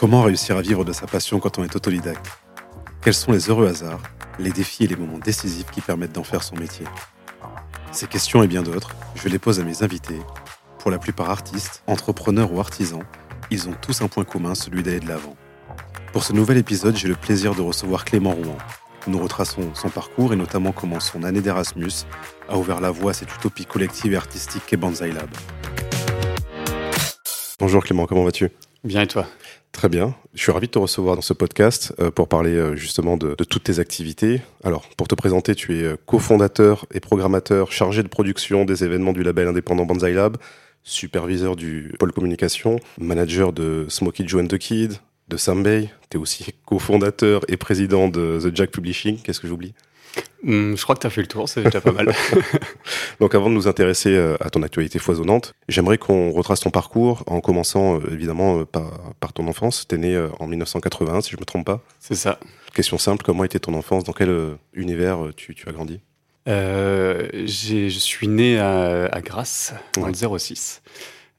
Comment réussir à vivre de sa passion quand on est autodidacte? Quels sont les heureux hasards, les défis et les moments décisifs qui permettent d'en faire son métier? Ces questions et bien d'autres, je les pose à mes invités. Pour la plupart artistes, entrepreneurs ou artisans, ils ont tous un point commun, celui d'aller de l'avant. Pour ce nouvel épisode, j'ai le plaisir de recevoir Clément Rouen. Nous retraçons son parcours et notamment comment son année d'Erasmus a ouvert la voie à cette utopie collective et artistique qu'est Banzai Lab. Bonjour Clément, comment vas-tu? Bien et toi? Très bien. Je suis ravi de te recevoir dans ce podcast euh, pour parler euh, justement de, toutes tes activités. Alors, pour te présenter, tu es euh, cofondateur et programmateur chargé de production des événements du label indépendant Banzai Lab, superviseur du pôle communication, manager de Smokey Joe and the Kid, de Sambay. Tu es aussi cofondateur et président de The Jack Publishing. Qu'est-ce que j'oublie? Hmm, je crois que tu as fait le tour, c'est déjà pas mal. Donc avant de nous intéresser euh, à ton actualité foisonnante, j'aimerais qu'on retrace ton parcours en commençant euh, évidemment euh, par, ton enfance. Tu es né en 1981 si je me trompe pas. C'est ça. Question simple, comment était ton enfance? Dans quel univers tu, as grandi? Je suis né à, Grasse, dans le 06.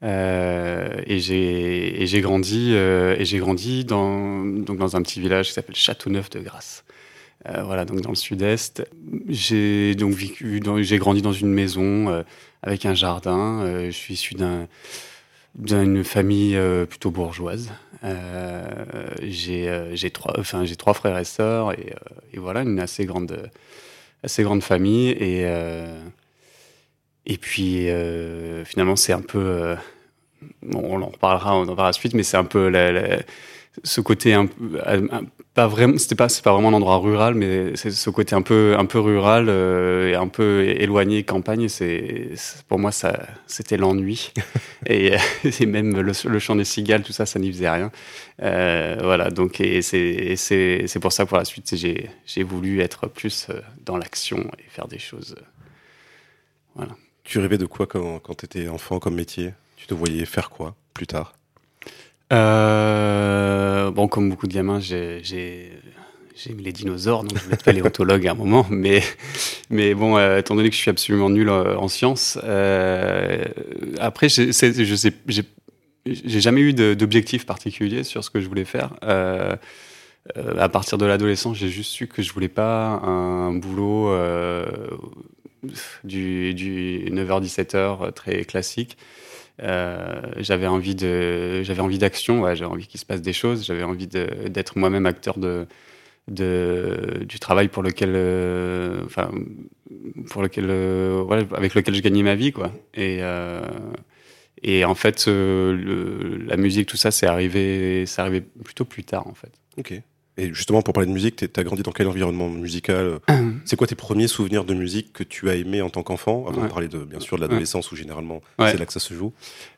et j'ai grandi et j'ai grandi dans donc dans un petit village qui s'appelle Châteauneuf de Grasse. Euh, voilà, donc dans le sud-est. J'ai donc vécu, j'ai grandi dans une maison euh, avec un jardin. Euh, je suis issu d'un d'une famille plutôt bourgeoise. j'ai trois, enfin j'ai trois frères et sœurs et, voilà une assez grande, assez grande famille et et puis finalement c'est un peu, on en reparlera dans la suite, mais c'est un peu la, ce côté un, un, pas vraiment c'était pas c'est pas vraiment un endroit rural mais c'est ce côté un peu un peu rural euh, et un peu éloigné campagne c'est pour moi ça c'était l'ennui. Et, et, même le, le, chant des cigales tout ça ça n'y faisait rien. Euh, voilà donc et c'est c'est c'est pour ça pour la suite j'ai j'ai voulu être plus euh, dans l'action et faire des choses. Euh, voilà. Tu rêvais de quoi quand quand tu étais enfant comme métier? Tu te voyais faire quoi plus tard? Euh, bon, comme beaucoup de gamins, j'ai aimé les dinosaures, donc je voulais être paléontologue à un moment. Mais, mais bon, euh, étant donné que je suis absolument nul euh, en sciences, euh, après, je sais, j'ai jamais eu d'objectif particulier sur ce que je voulais faire. À partir de l'adolescence, j'ai juste su que je voulais pas un boulot du, du 9h-17h très classique. Euh, j'avais envie de, j'avais envie d'action, ouais, j'avais envie qu'il se passe des choses, j'avais envie d'être moi-même acteur de, du travail pour lequel, euh, pour lequel, euh, avec lequel je gagnais ma vie, quoi. Et, et en fait, la musique, tout ça, c'est arrivé, c'est arrivé plutôt plus tard, en fait. Et justement, pour parler de musique, tu as grandi dans quel environnement musical C'est quoi tes premiers souvenirs de musique que tu as aimé en tant qu'enfant? Avant de parler de, bien sûr de l'adolescence où généralement c'est là que ça se joue.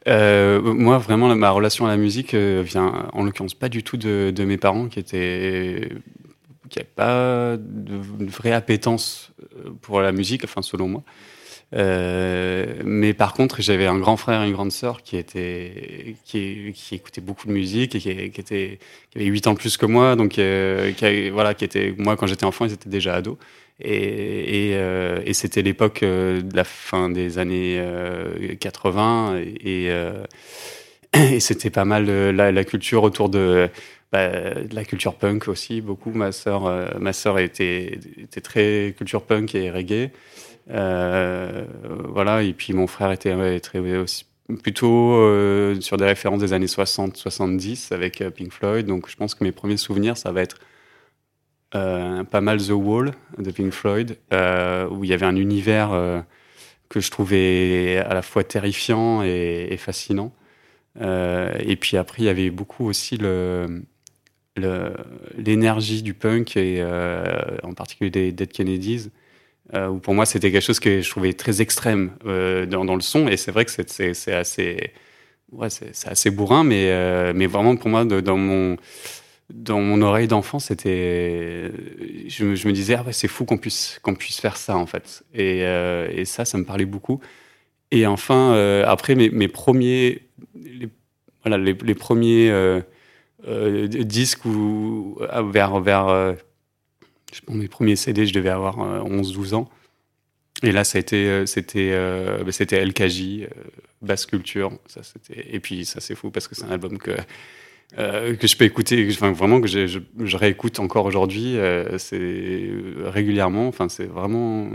Euh, moi, vraiment, ma relation à la musique euh, vient en l'occurrence pas du tout de, de mes parents qui étaient qui n'avaient pas de, vraie appétence euh, pour la musique, enfin selon moi. Euh, mais par contre, j'avais un grand frère et une grande sœur qui était qui, écoutait beaucoup de musique et qui, qui était avait 8 ans plus que moi, donc euh, voilà, qui était moi quand j'étais enfant, ils étaient déjà ados. Et, euh, c'était l'époque de la fin des années 80 et, c'était pas mal la, culture autour de, bah, de la culture punk aussi beaucoup. Ma sœur ma sœur était très culture punk et reggae. Euh, voilà, et puis mon frère était plutôt euh, sur des références des années 60-70 avec euh, Pink Floyd. Donc je pense que mes premiers souvenirs, ça va être pas mal The Wall de Pink Floyd, où il y avait un univers que je trouvais à la fois terrifiant et, fascinant. et puis après, il y avait beaucoup aussi le l'énergie du punk et en particulier des Dead Kennedys où pour moi c'était quelque chose que je trouvais très extrême euh, dans, le son et c'est vrai que c'est assez ouais c'est assez bourrin mais euh, mais vraiment pour moi dans mon dans mon oreille d'enfant, c'était, je, me disais, ah ouais, c'est fou qu'on puisse, qu'on puisse faire ça, en fait. Et, ça, ça me parlait beaucoup. Et enfin, après, mes, premiers, voilà, les, premiers euh, disques où, vers, vers pense, mes premiers CD, je devais avoir 11-12 ans. Et là, été, c'était, bah, c'était LKJ, basse culture. Ça, et puis, ça, c'est fou parce que c'est un album que, que je peux écouter, enfin, vraiment que je, réécoute encore aujourd'hui, régulièrement. Enfin, c'est vraiment,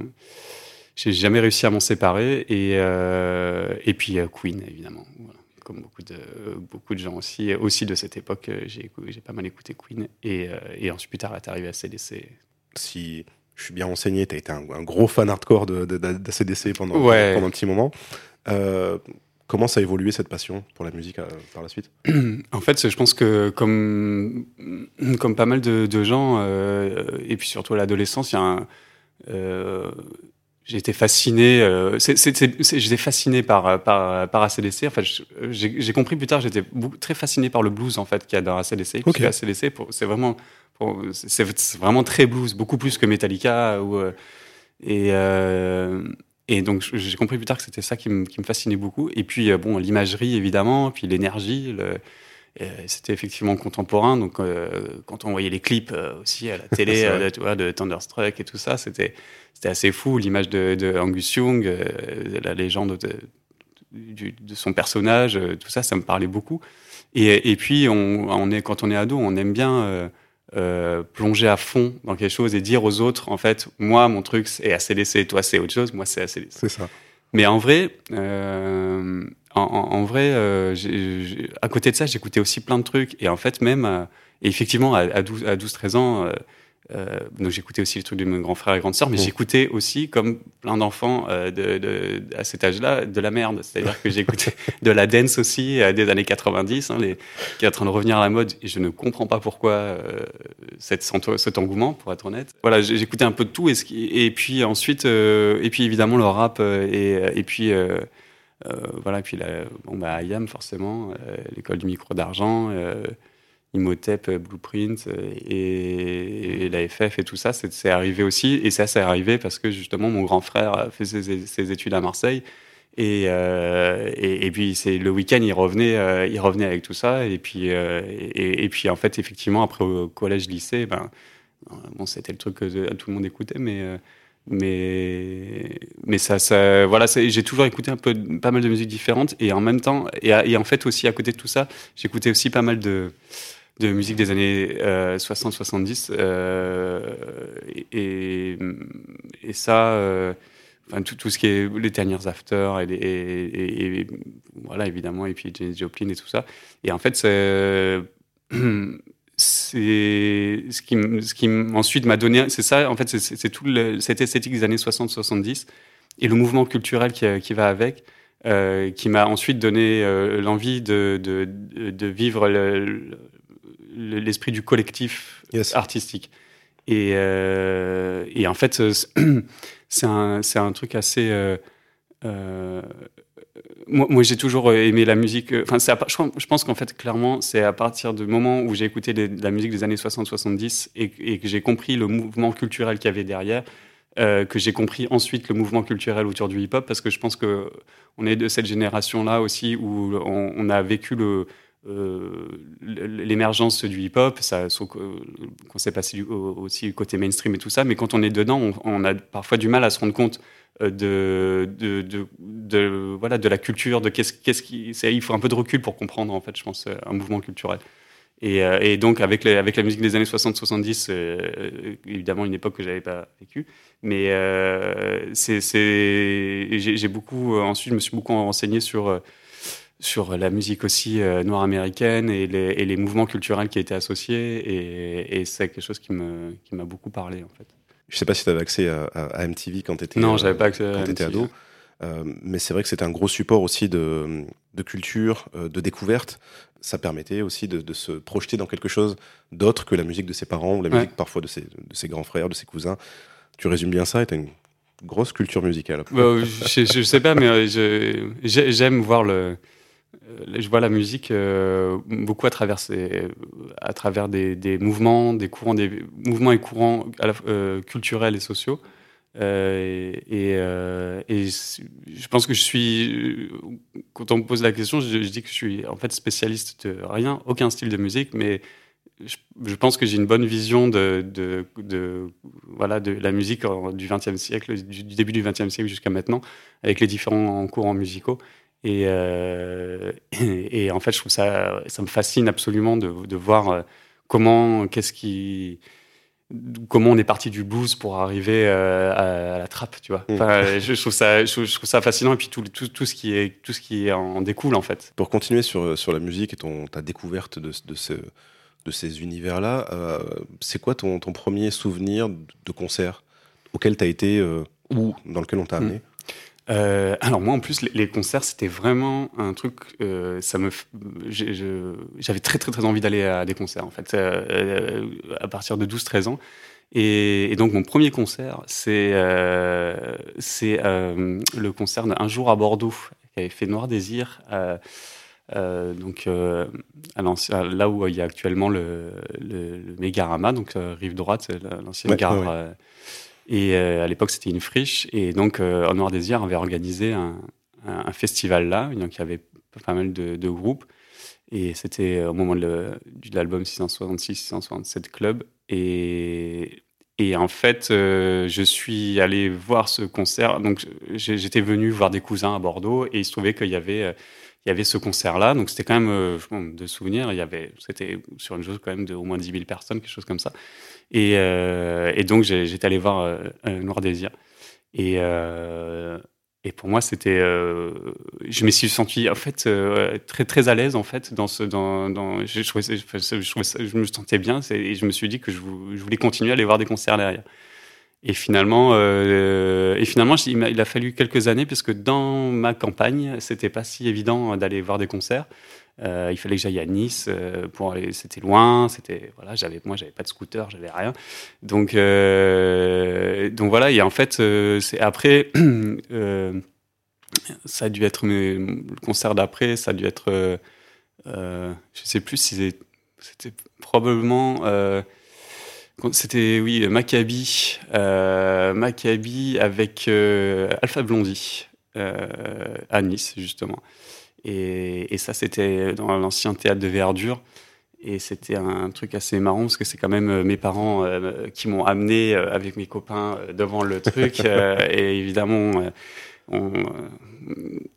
j'ai jamais réussi à m'en séparer. Et, et puis Queen, évidemment. Comme beaucoup de, beaucoup de gens aussi, aussi de cette époque, euh, j'ai, pas mal écouté Queen. Et, euh, et ensuite, plus tard, est arrivé à CDC. Si je suis bien renseigné, tu as été un, gros fan hardcore de, de, CDC pendant, pendant un petit moment. Euh, comment ça a évolué cette passion pour la musique par la suite? En fait, je pense que comme, comme pas mal de, gens, et puis surtout à l'adolescence, il y a un j'ai été fasciné. Euh, j'étais fasciné par par par ACDC. Enfin, j'ai compris plus tard. J'étais très fasciné par le blues en fait qu'il y a dans ACDC. Okay. ACDC, c'est vraiment c'est vraiment très blues, beaucoup plus que Metallica ou euh, et euh, et donc j'ai compris plus tard que c'était ça qui me, qui me fascinait beaucoup. Et puis euh, bon, l'imagerie évidemment, puis l'énergie. Le, c'était effectivement contemporain, donc euh, quand on voyait les clips euh, aussi à la télé de, tu vois, de Thunderstruck et tout ça, c'était c'était assez fou. L'image de, de, Angus Young, euh, la légende de, de, son personnage, tout ça, ça me parlait beaucoup. Et, et puis, on, on, est, quand on est ado, on aime bien plonger à fond dans quelque chose et dire aux autres, en fait, moi, mon truc, c'est ACDC, toi, c'est autre chose, moi, c'est ACDC. C'est ça. Mais en vrai, en, vrai, euh, à côté de ça, j'écoutais aussi plein de trucs. Et en fait, même, euh, effectivement, à, à 12-13 ans, euh, euh, donc j'écoutais aussi les trucs de mon grand frère et grande sœur, mais j'écoutais aussi, comme plein d'enfants euh, de, de, à cet âge-là, de la merde. C'est-à-dire que j'écoutais de la dance aussi euh, des années 90, hein, les, qui est en train de revenir à la mode. Et je ne comprends pas pourquoi cette, cet engouement, pour être honnête. Voilà, j'écoutais un peu de tout. Et, et puis ensuite, et puis évidemment le rap et, et puis voilà, puis la, bon, bah, IAM, forcément, euh, l'école du micro d'argent, euh, Imhotep, Blueprint et, la FF et tout ça, c'est arrivé aussi. Et ça, c'est arrivé parce que justement, mon grand frère fait ses, études à Marseille. Et, et, puis c'est le week-end, il revenait, il revenait avec tout ça. Et puis, et, puis en fait, effectivement, après au collège, lycée, ben, bon, c'était le truc que tout le monde écoutait, mais mais mais ça, ça voilà j'ai toujours écouté un peu pas mal de musique différente et en même temps et, en fait aussi à côté de tout ça j'écoutais aussi pas mal de de musique des années 60-70 euh, euh, et, et, ça euh, enfin tout, tout ce qui est les dernières after et, voilà évidemment et puis James Joplin et tout ça. Et en fait c'est c'est ce qui, ce qui ensuite m'a donné, c'est ça, en fait, c'est tout cette esthétique des années 60-70 et le mouvement culturel qui, qui va avec, euh, qui m'a ensuite donné euh, l'envie de, de, de, vivre l'esprit du collectif artistique. Et, euh, et, en fait, c'est un, un, truc assez euh, moi, j'ai toujours aimé la musique. Euh, enfin, je, pense qu'en fait, clairement, c'est à partir du moment où j'ai écouté la musique des années 60-70 et, que j'ai compris le mouvement culturel qu'il y avait derrière, euh, que j'ai compris ensuite le mouvement culturel autour du hip-hop, parce que je pense que on est de cette génération-là aussi où on, a vécu euh, l'émergence du hip-hop, ça, qu'on s'est passé aussi côté mainstream et tout ça, mais quand on est dedans, on, a parfois du mal à se rendre compte euh, de, de, voilà, de la culture, de qu'est-ce, qui, il faut un peu de recul pour comprendre en fait, je pense, un mouvement culturel. Et, euh, donc avec, avec la musique des années 60-70, évidemment une époque que j'avais pas vécue, mais c'est, j'ai, beaucoup, ensuite je me suis beaucoup renseigné sur sur la musique aussi euh, noire américaine et les, mouvements culturels qui étaient associés. Et, et c'est quelque chose qui m'a qui beaucoup parlé, en fait. Je sais pas si tu avais accès à, à, MTV quand tu étais, non, j'avais pas accès quand étais ado. Euh, mais c'est vrai que c'était un gros support aussi de, de culture, euh, de découverte. Ça permettait aussi de, de, se projeter dans quelque chose d'autre que la musique de ses parents ou la musique parfois de ses, de ses grands frères, de ses cousins. Tu résumes bien ça et tu as une grosse culture musicale. Bah, je, je, sais pas, mais j'aime voir le, je vois la musique beaucoup à travers, des, mouvements, des courants, des mouvements et courants culturels et sociaux. Euh, et, euh, je pense que je suis, quand on me pose la question, je, dis que je suis en fait spécialiste de rien, aucun style de musique, mais je, pense que j'ai une bonne vision de, de, la musique du XXe siècle, du, début du XXe siècle jusqu'à maintenant, avec les différents courants musicaux. Et, euh, et, et, en fait, je trouve ça, ça me fascine absolument de, de voir comment, qu'est-ce qui, comment on est parti du blues pour arriver euh, à, la trappe, tu vois. Mm. Enfin, je, trouve ça, je, trouve ça fascinant et puis tout, tout, tout, ce qui est, tout ce qui en découle en fait. Pour continuer sur, sur la musique et ton, ta découverte de, de, ce, de ces univers-là, euh, c'est quoi ton, ton, premier souvenir de concert auquel tu as été euh, ou dans lequel on t'a amené? Euh, alors moi en plus les, concerts c'était vraiment un truc euh, ça me j'avais très très très envie d'aller à des concerts en fait euh, à partir de 12-13 ans. Et, donc mon premier concert c'est c'est le concert d'un jour à Bordeaux qui avait fait Noir Désir donc là où il y a actuellement le, le, le Mégarama donc rive droite l'ancienne gare et euh, à l'époque, c'était une friche. Et donc, euh, En Noir Désir avait organisé un, festival là. Donc, il y avait pas mal de, groupes. Et c'était au moment de l'album 666-667 Club. Et, et en fait, euh, je suis allé voir ce concert. Donc, j'étais venu voir des cousins à Bordeaux et il se trouvait qu'il y avait, il y avait ce concert-là. Donc, c'était quand même, de souvenirs, c'était sur une chose quand même de au moins 10 000 personnes, quelque chose comme ça. Et, euh, et donc, j'étais allé voir euh, Noir Désir. Et, euh, pour moi, c'était, je me suis senti en fait très très à l'aise en fait dans ce, dans, dans je, trouvais, je, je, me sentais bien et je me suis dit que je, voulais continuer à aller voir des concerts derrière. Et finalement, euh, et finalement, il a, fallu quelques années parce que dans ma campagne, c'était pas si évident d'aller voir des concerts. Euh, il fallait que j'aille à Nice euh, pour aller. C'était loin. C'était voilà. J'avais moi, j'avais pas de scooter, j'avais rien. Donc euh, donc voilà. Et en fait, c'est après. ça a dû être le concert d'après. Ça a dû être. je sais plus si c'était probablement. C'était oui Maccabi, Maccabi avec Alpha Blondie à Nice justement. Et, ça, c'était dans l'ancien théâtre de Verdure. Et c'était un truc assez marrant parce que c'est quand même euh, mes parents euh, qui m'ont amené euh, avec mes copains devant le truc. et évidemment, on,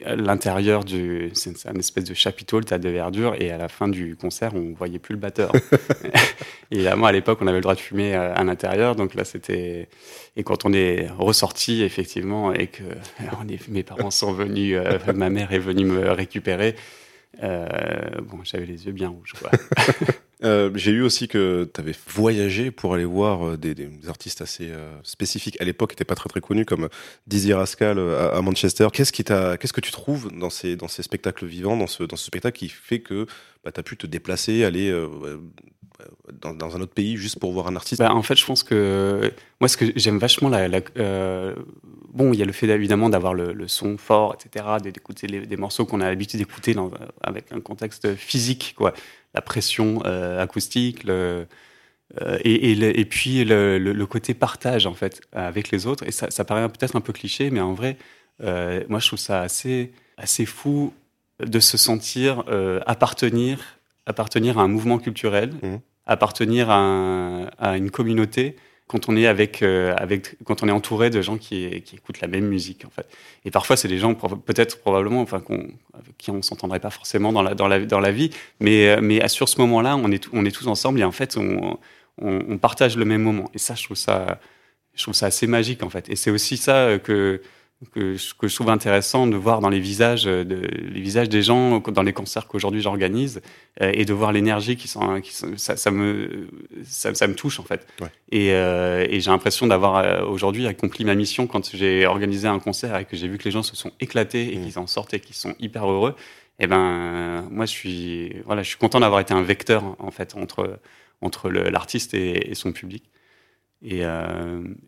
l'intérieur du, c'est un espèce de chapiteau, le tas de verdure, et à la fin du concert, on voyait plus le batteur. Évidemment, à l'époque, on avait le droit de fumer euh, à, l'intérieur, donc là, c'était. Et quand on est ressorti, effectivement, et que mes parents sont venus, euh, ma mère est venue me récupérer, euh, bon, j'avais les yeux bien rouges. Euh, j'ai eu aussi que tu avais voyagé pour aller voir euh, des, artistes assez euh, spécifiques. À l'époque, n'étaient pas très très connus, comme Dizzy Rascal à, Manchester. Qu'est-ce qui t'a, qu'est-ce que tu trouves dans ces dans ces spectacles vivants, dans ce dans ce spectacle qui fait que bah, tu as pu te déplacer, aller dans, dans, un autre pays juste pour voir un artiste? Bah, En fait, je pense que moi, ce que j'aime vachement, la, la bon, il y a le fait évidemment d'avoir le, le, son fort, etc., d'écouter des morceaux qu'on a l'habitude d'écouter avec un contexte physique, quoi la pression euh, acoustique, le, euh, et, et, et, puis le, côté partage en fait avec les autres. Et ça, ça paraît peut-être un peu cliché, mais en vrai, euh, moi je trouve ça assez, assez fou de se sentir appartenir, appartenir à un mouvement culturel, mmh. Appartenir à, une communauté quand on est avec, euh, avec quand on est entouré de gens qui, qui, écoutent la même musique en fait. Et parfois c'est des gens peut-être probablement enfin avec qui on s'entendrait pas forcément dans la dans la dans la vie, mais euh, mais sur ce moment-là on est on est tous ensemble et en fait on, on, on partage le même moment. Et ça je trouve ça je trouve ça assez magique en fait. Et c'est aussi ça que que, que, je trouve intéressant de voir dans les visages, de, les visages des gens dans les concerts qu'aujourd'hui j'organise euh, et de voir l'énergie qui sont, qui sont ça, ça, me ça, ça, me touche en fait. Ouais. Et, euh, et j'ai l'impression d'avoir euh, aujourd'hui accompli ma mission quand j'ai organisé un concert et que j'ai vu que les gens se sont éclatés et mmh. qu'ils en sortent et qu'ils sont hyper heureux. Et eh ben moi je suis voilà je suis content d'avoir été un vecteur en fait entre entre l'artiste et, et son public. Et,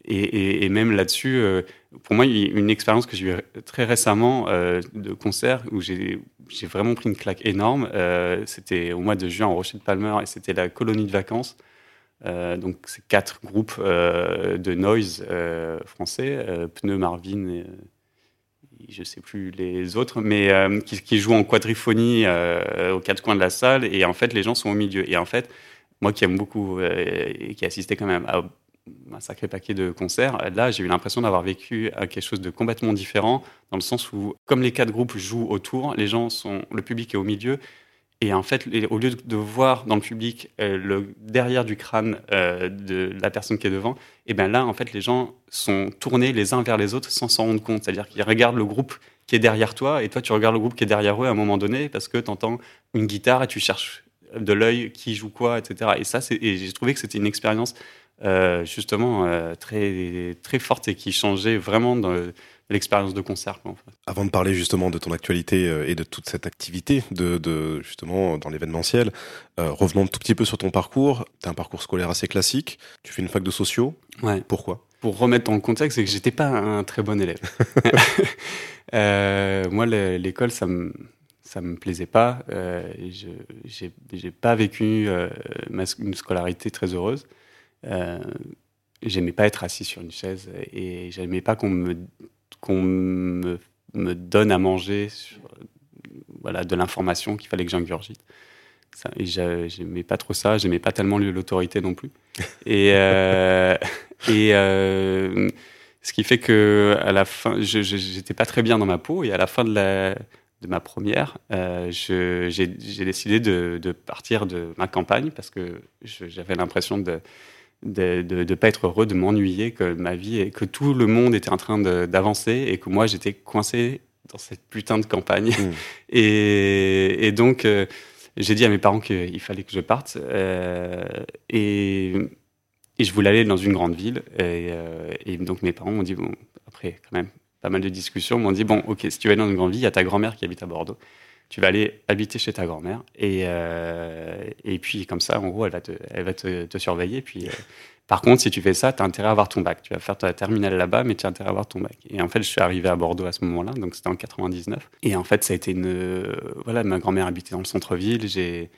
et, et, même là-dessus, pour moi, une expérience que j'ai eue très récemment de concert où j'ai vraiment pris une claque énorme, c'était au mois de juin en Rocher de Palmer et c'était la colonie de vacances. donc, c'est quatre groupes de noise français, Pneu, Marvin je sais plus les autres, mais euh, qui, jouent en quadriphonie euh, aux quatre coins de la salle, et en fait les gens sont au milieu. Et en fait, moi qui aime beaucoup euh, et qui assistais quand même à un sacré paquet de concerts, là j'ai eu l'impression d'avoir vécu quelque chose de complètement différent, dans le sens où comme les quatre groupes jouent autour, les gens sont, le public est au milieu, et en fait, au lieu de voir dans le public euh, le derrière du crâne euh, de la personne qui est devant, et eh bien là, en fait, les gens sont tournés les uns vers les autres sans s'en rendre compte. C'est-à-dire qu'ils regardent le groupe qui est derrière toi, et toi, tu regardes le groupe qui est derrière eux à un moment donné, parce que tu entends une guitare et tu cherches de l'œil qui joue quoi, etc. Et ça, j'ai trouvé que c'était une expérience euh, justement très, très forte et qui changeait vraiment dans l'expérience de concert. Avant de parler justement de ton actualité euh, et de toute cette activité de, justement dans l'événementiel, euh, revenons un tout petit peu sur ton parcours. Tu as un parcours scolaire assez classique. Tu fais une fac de sociaux. Ouais. Pourquoi? Pour remettre dans le contexte, c'est que j'étais pas un très bon élève. euh, moi, l'école, ça me ça me plaisait pas. Euh, je j'ai pas vécu euh, une scolarité très heureuse. Euh, j'aimais pas être assis sur une chaise et j'aimais pas qu'on me qu'on me, me, donne à manger sur, voilà, de l'information qu'il fallait que j'ingurgite. Ça, et j'aimais pas trop ça, j'aimais pas tellement l'autorité non plus. Et, euh, et euh, ce qui fait que à la fin, j'étais pas très bien dans ma peau. Et à la fin de, la, de ma première, euh, j'ai décidé de, de, partir de ma campagne parce que j'avais l'impression de de ne pas être heureux, de m'ennuyer, que ma vie et que tout le monde était en train d'avancer et que moi j'étais coincé dans cette putain de campagne. Mmh. Et, et, donc euh, j'ai dit à mes parents qu'il fallait que je parte euh, et, et, je voulais aller dans une grande ville. Et, euh, et donc mes parents m'ont dit, bon, après quand même pas mal de discussions, m'ont dit, bon ok, si tu vas aller dans une grande ville, il y a ta grand-mère qui habite à Bordeaux tu vas aller habiter chez ta grand-mère et, euh, et puis comme ça, en gros, elle va te, surveiller. Puis, euh, par contre, si tu fais ça, tu as intérêt à avoir ton bac. Tu vas faire ta terminale là-bas, mais tu as intérêt à avoir ton bac. Et en fait, je suis arrivé à Bordeaux à ce moment-là, donc c'était en 99. Et en fait, ça a été une. voilà, ma grand-mère habitait dans le centre-ville. J'ai.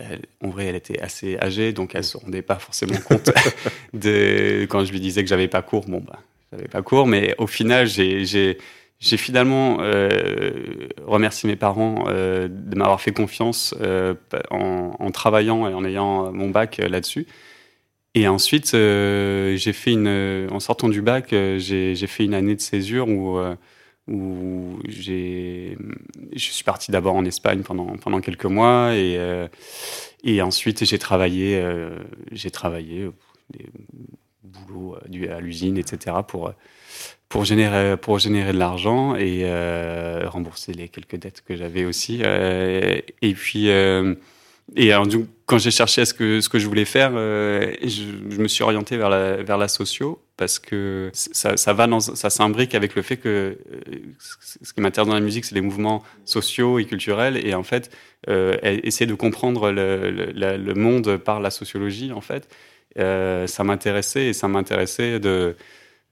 Euh, en vrai, elle était assez âgée, donc elle se rendait pas forcément compte de quand je lui disais que j'avais pas cours. Bon, bah, j'avais pas cours, mais au final, j'ai j'ai finalement euh, remercié mes parents euh, de m'avoir fait confiance euh, en, travaillant et en ayant mon bac là-dessus. Et ensuite, j'ai fait une, en sortant du bac, j'ai fait une année de césure où, je suis parti d'abord en Espagne pendant pendant quelques mois et et ensuite j'ai travaillé, j'ai travaillé des boulots à l'usine, etc. pour pour générer, pour générer de l'argent et euh, rembourser les quelques dettes que j'avais aussi. Euh, et puis, euh, et quand j'ai cherché à ce que, ce que je voulais faire, je, me suis orienté vers la, vers la socio parce que ça, ça va ça s'imbrique avec le fait que ce qui m'intéresse dans la musique, c'est les mouvements sociaux et culturels. Et en fait, essayer de comprendre le, le, le, monde par la sociologie, en fait, ça m'intéressait et ça m'intéressait de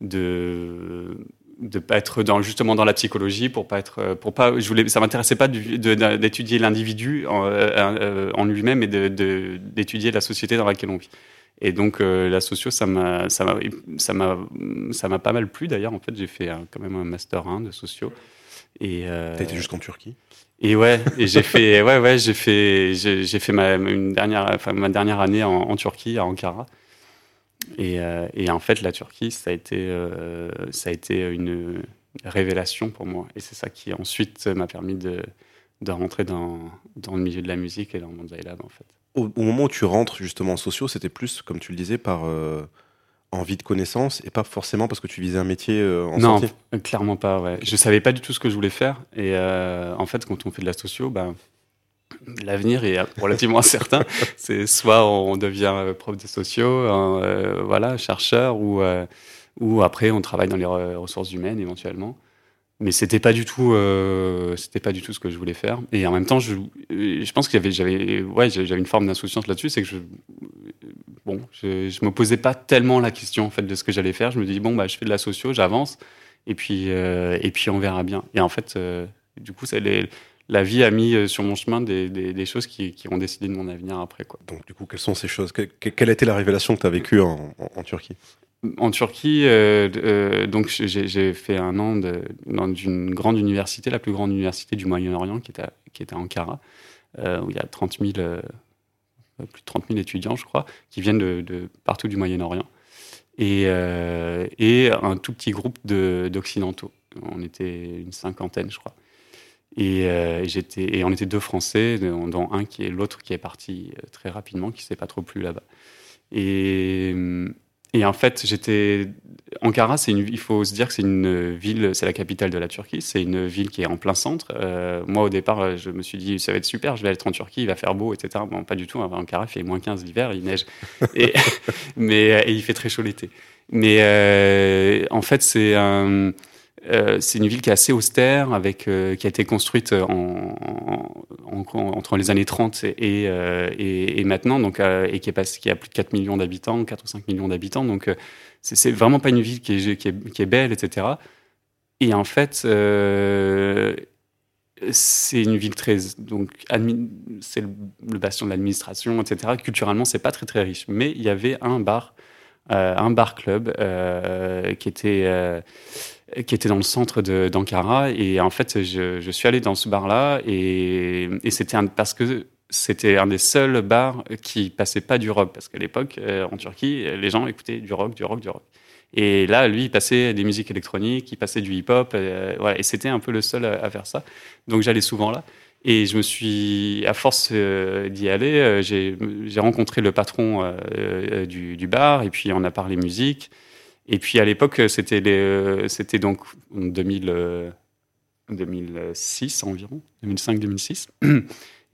de de pas être dans justement dans la psychologie pour pas être pour pas je voulais ça m'intéressait pas d'étudier l'individu en, euh, euh, en lui-même et d'étudier de, la société dans laquelle on vit. Et donc euh, la socio ça m'a ça m'a ça m'a ça m'a pas mal plu d'ailleurs en fait j'ai fait quand même un master 1 de socio et euh, t'as été jusqu'en Turquie? et ouais et j'ai fait ouais ouais j'ai fait j'ai fait ma une dernière enfin ma dernière année en, en Turquie à Ankara et, euh, et, en fait, la Turquie, ça a été, euh, ça a été une révélation pour moi. Et c'est ça qui ensuite m'a permis de, de rentrer dans, dans, le milieu de la musique et dans mon Lab, en fait. Au, moment où tu rentres justement en sociaux, c'était plus, comme tu le disais, par euh, envie de connaissance et pas forcément parce que tu visais un métier en Non, clairement pas. Ouais. Je savais pas du tout ce que je voulais faire. Et en fait, quand on fait de la socio, ben, l'avenir est relativement incertain. C'est soit on devient prof de sociaux, euh, voilà, chercheur, ou, euh, ou après on travaille dans les ressources humaines éventuellement. mais c'était pas du tout euh, c'était pas du tout ce que je voulais faire et en même temps je, je pense que j'avais ouais j'avais une forme d'insouciance là-dessus c'est que je bon je, me posais pas tellement la question en fait de ce que j'allais faire je me dis bon bah je fais de la socio j'avance et puis et puis on verra bien et en fait du coup ça les, la vie a mis sur mon chemin des, des, des choses qui, qui, ont décidé de mon avenir après quoi donc du coup quelles sont ces choses? Que, quelle a été la révélation que tu as vécue en, en, en Turquie? En Turquie, euh, euh, donc j'ai fait un an de, dans une grande université, la plus grande université du Moyen-Orient, qui, qui était à Ankara, euh, où il y a 30 000, euh, plus de 30 000 étudiants, je crois, qui viennent de, de partout du Moyen-Orient, et, euh, et, un tout petit groupe d'occidentaux. On était une cinquantaine, je crois. Et, euh, j'étais, et on était deux Français, dont un qui est l'autre qui est parti très rapidement, qui ne s'est pas trop plu là-bas. Et et en fait, j'étais. Ankara, une... il faut se dire que c'est une ville, c'est la capitale de la Turquie, c'est une ville qui est en plein centre. Euh, moi, au départ, je me suis dit, ça va être super, je vais être en Turquie, il va faire beau, etc. Bon, pas du tout. Ankara, il fait moins 15 l'hiver, il neige. et... Mais, et il fait très chaud l'été. Mais euh, en fait, c'est un. Euh, c'est une ville qui est assez austère, avec, euh, qui a été construite en, entre les années 30 et, euh, et, maintenant, donc, euh, et qui, est passé, qui a plus de 4 millions d'habitants, 4 ou 5 millions d'habitants. Donc, euh, c'est vraiment pas une ville qui est, qui est, belle, etc. Et en fait, c'est une ville très. Donc, c'est le, le, bastion de l'administration, etc. Culturellement, c'est pas très, très riche. Mais il y avait un bar, un bar club qui était qui était dans le centre d'Ankara. Et en fait, je, suis allé dans ce bar-là et, c'était parce que c'était un des seuls bars qui passait pas du rock. Parce qu'à l'époque, euh, en Turquie, les gens écoutaient du rock, du rock, du rock. Et là, lui, il passait des musiques électroniques, il passait du hip-hop. Euh, ouais, et c'était un peu le seul à, faire ça. Donc j'allais souvent là. Et je me suis, à force euh, d'y aller, j'ai rencontré le patron du, du, bar et puis on a parlé musique. Et puis à l'époque, c'était c'était donc en 2000, 2006 environ, 2005-2006.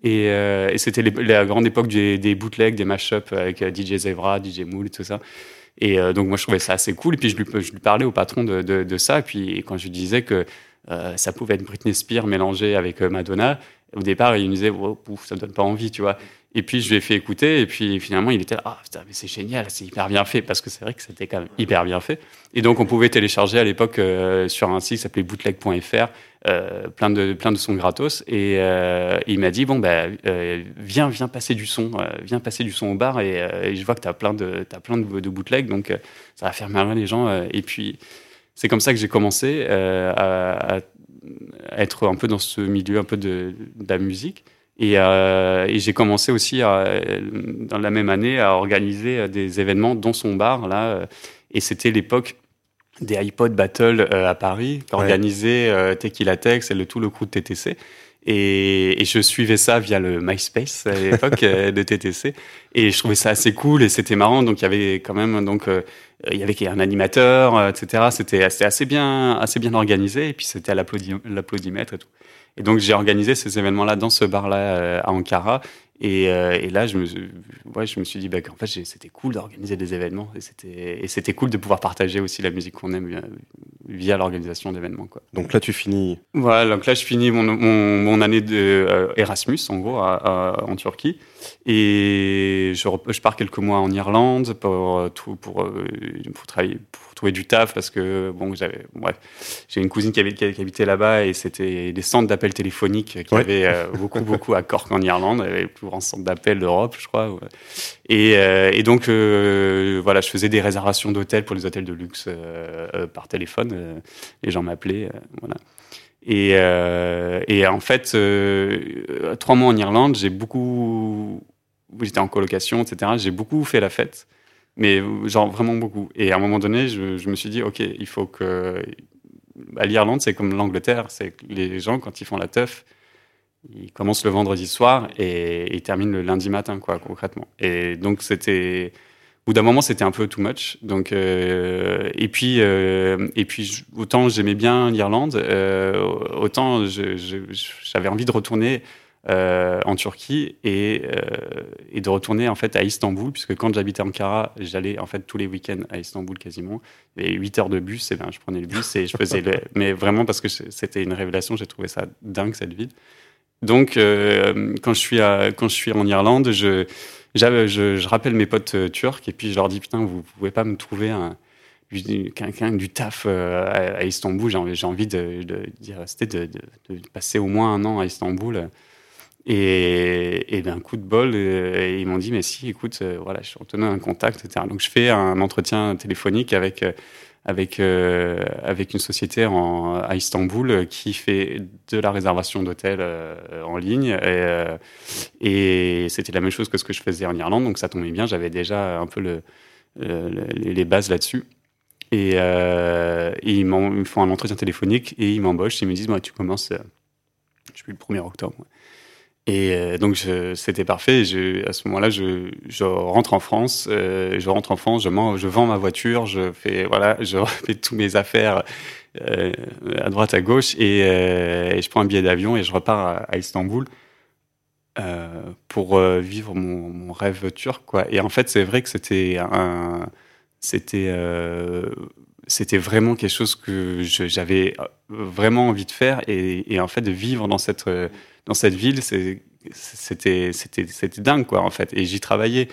Et, euh, et c'était la grande époque des, bootlegs, des mashups avec DJ Zebra, DJ Mool tout ça. Et euh, donc moi je trouvais ça assez cool. Et puis je lui, parlais au patron de, ça. Et puis quand je lui disais que euh, ça pouvait être Britney Spears mélangé avec Madonna, au départ il me disait oh, pouf, ça me donne pas envie, tu vois. Et puis je lui ai fait écouter, et puis finalement il était là, ah putain, mais c'est génial, c'est hyper bien fait, parce que c'est vrai que c'était quand même hyper bien fait. Et donc on pouvait télécharger à l'époque euh, sur un site qui s'appelait bootleg.fr euh, plein, de, plein de sons gratos. Et euh, il m'a dit, bon, euh, viens, viens passer du son, viens passer du son au bar, et, je vois que tu as plein de, as plein de, bootlegs, donc ça va faire marrer les gens. et puis c'est comme ça que j'ai commencé à, être un peu dans ce milieu un peu de la musique. Et, euh, et j'ai commencé aussi à, dans la même année à organiser des événements dans son bar là. Et c'était l'époque des iPod Battle euh, à Paris, organisé euh, Tequila Tex et le tout le crew de TTC. Et, et, je suivais ça via le MySpace à l'époque euh, de TTC. Et je trouvais ça assez cool et c'était marrant. Donc il y avait quand même donc euh, il y avait un animateur, etc. C'était assez bien assez bien organisé. Et puis c'était à l'applaudimètre et tout. Et donc j'ai organisé ces événements-là dans ce bar-là euh, à Ankara. Et, euh, et, là, je me, ouais, je me suis dit bah, qu'en fait, c'était cool d'organiser des événements et c'était cool de pouvoir partager aussi la musique qu'on aime via, via l'organisation d'événements. Donc là, tu finis Voilà, donc là, je finis mon, mon, mon année de euh, Erasmus, en gros, à, à, en Turquie. Et je, je, pars quelques mois en Irlande pour, pour, pour, pour travailler, pour trouver du taf parce que bon j'avais bref. J'ai une cousine qui, avait, qui habitait là-bas et c'était des centres d'appels téléphoniques qui ouais. avaient euh, beaucoup beaucoup à Cork en Irlande. Avait le plus grand centre d'appel d'Europe je crois ouais. et, euh, et donc euh, voilà je faisais des réservations d'hôtels pour les hôtels de luxe euh, par téléphone. Euh, les gens m'appelaient voilà. Et, et en fait trois mois en Irlande j'ai beaucoup j'étais en colocation etc j'ai beaucoup fait la fête mais genre vraiment beaucoup. Et à un moment donné, je, me suis dit, ok, il faut que. À l'Irlande, c'est comme l'Angleterre, c'est les gens, quand ils font la teuf, ils commencent le vendredi soir et ils terminent le lundi matin, quoi, concrètement. Et donc, c'était. Au bout d'un moment, c'était un peu too much. Donc, euh, et puis, euh, et puis, autant j'aimais bien l'Irlande, euh, autant j'avais envie de retourner en Turquie et, et, de retourner en fait à Istanbul, puisque quand j'habitais Ankara, j'allais en fait tous les week-ends à Istanbul quasiment. Et 8 heures de bus, et eh ben, je prenais le bus et je faisais le... Mais vraiment parce que c'était une révélation, j'ai trouvé ça dingue cette ville. Donc, quand, je suis à, quand je suis en Irlande, je, je, je, rappelle mes potes turcs et puis je leur dis Putain, vous, pouvez pas me trouver un, quelqu'un du taf euh, à, Istanbul, j'ai envie d'y de, rester, de, de, passer au moins un an à Istanbul. Et, d'un coup de bol, euh, ils m'ont dit, mais si, écoute, euh, voilà, je suis un contact, etc. Donc je fais un entretien téléphonique avec, avec, avec une société en, à Istanbul qui fait de la réservation d'hôtels en ligne. Et, et c'était la même chose que ce que je faisais en Irlande, donc ça tombait bien, j'avais déjà un peu le, les bases là-dessus. Et, euh, ils, me font un entretien téléphonique et ils m'embauchent. Ils me disent, bah, tu commences, euh, je suis le 1er octobre. Et euh, donc c'était parfait. Je, à ce moment-là, je, je, rentre en France. Euh, je rentre en France. Je, je vends ma voiture. Je fais voilà, je fais tous mes affaires euh, à droite à gauche et, et, je prends un billet d'avion et je repars à, à Istanbul pour vivre mon, mon, rêve turc quoi. Et en fait, c'est vrai que c'était un c'était euh, c'était vraiment quelque chose que j'avais vraiment envie de faire et, en fait de vivre dans cette dans cette ville c'était c'était c'était dingue quoi en fait. Et j'y travaillais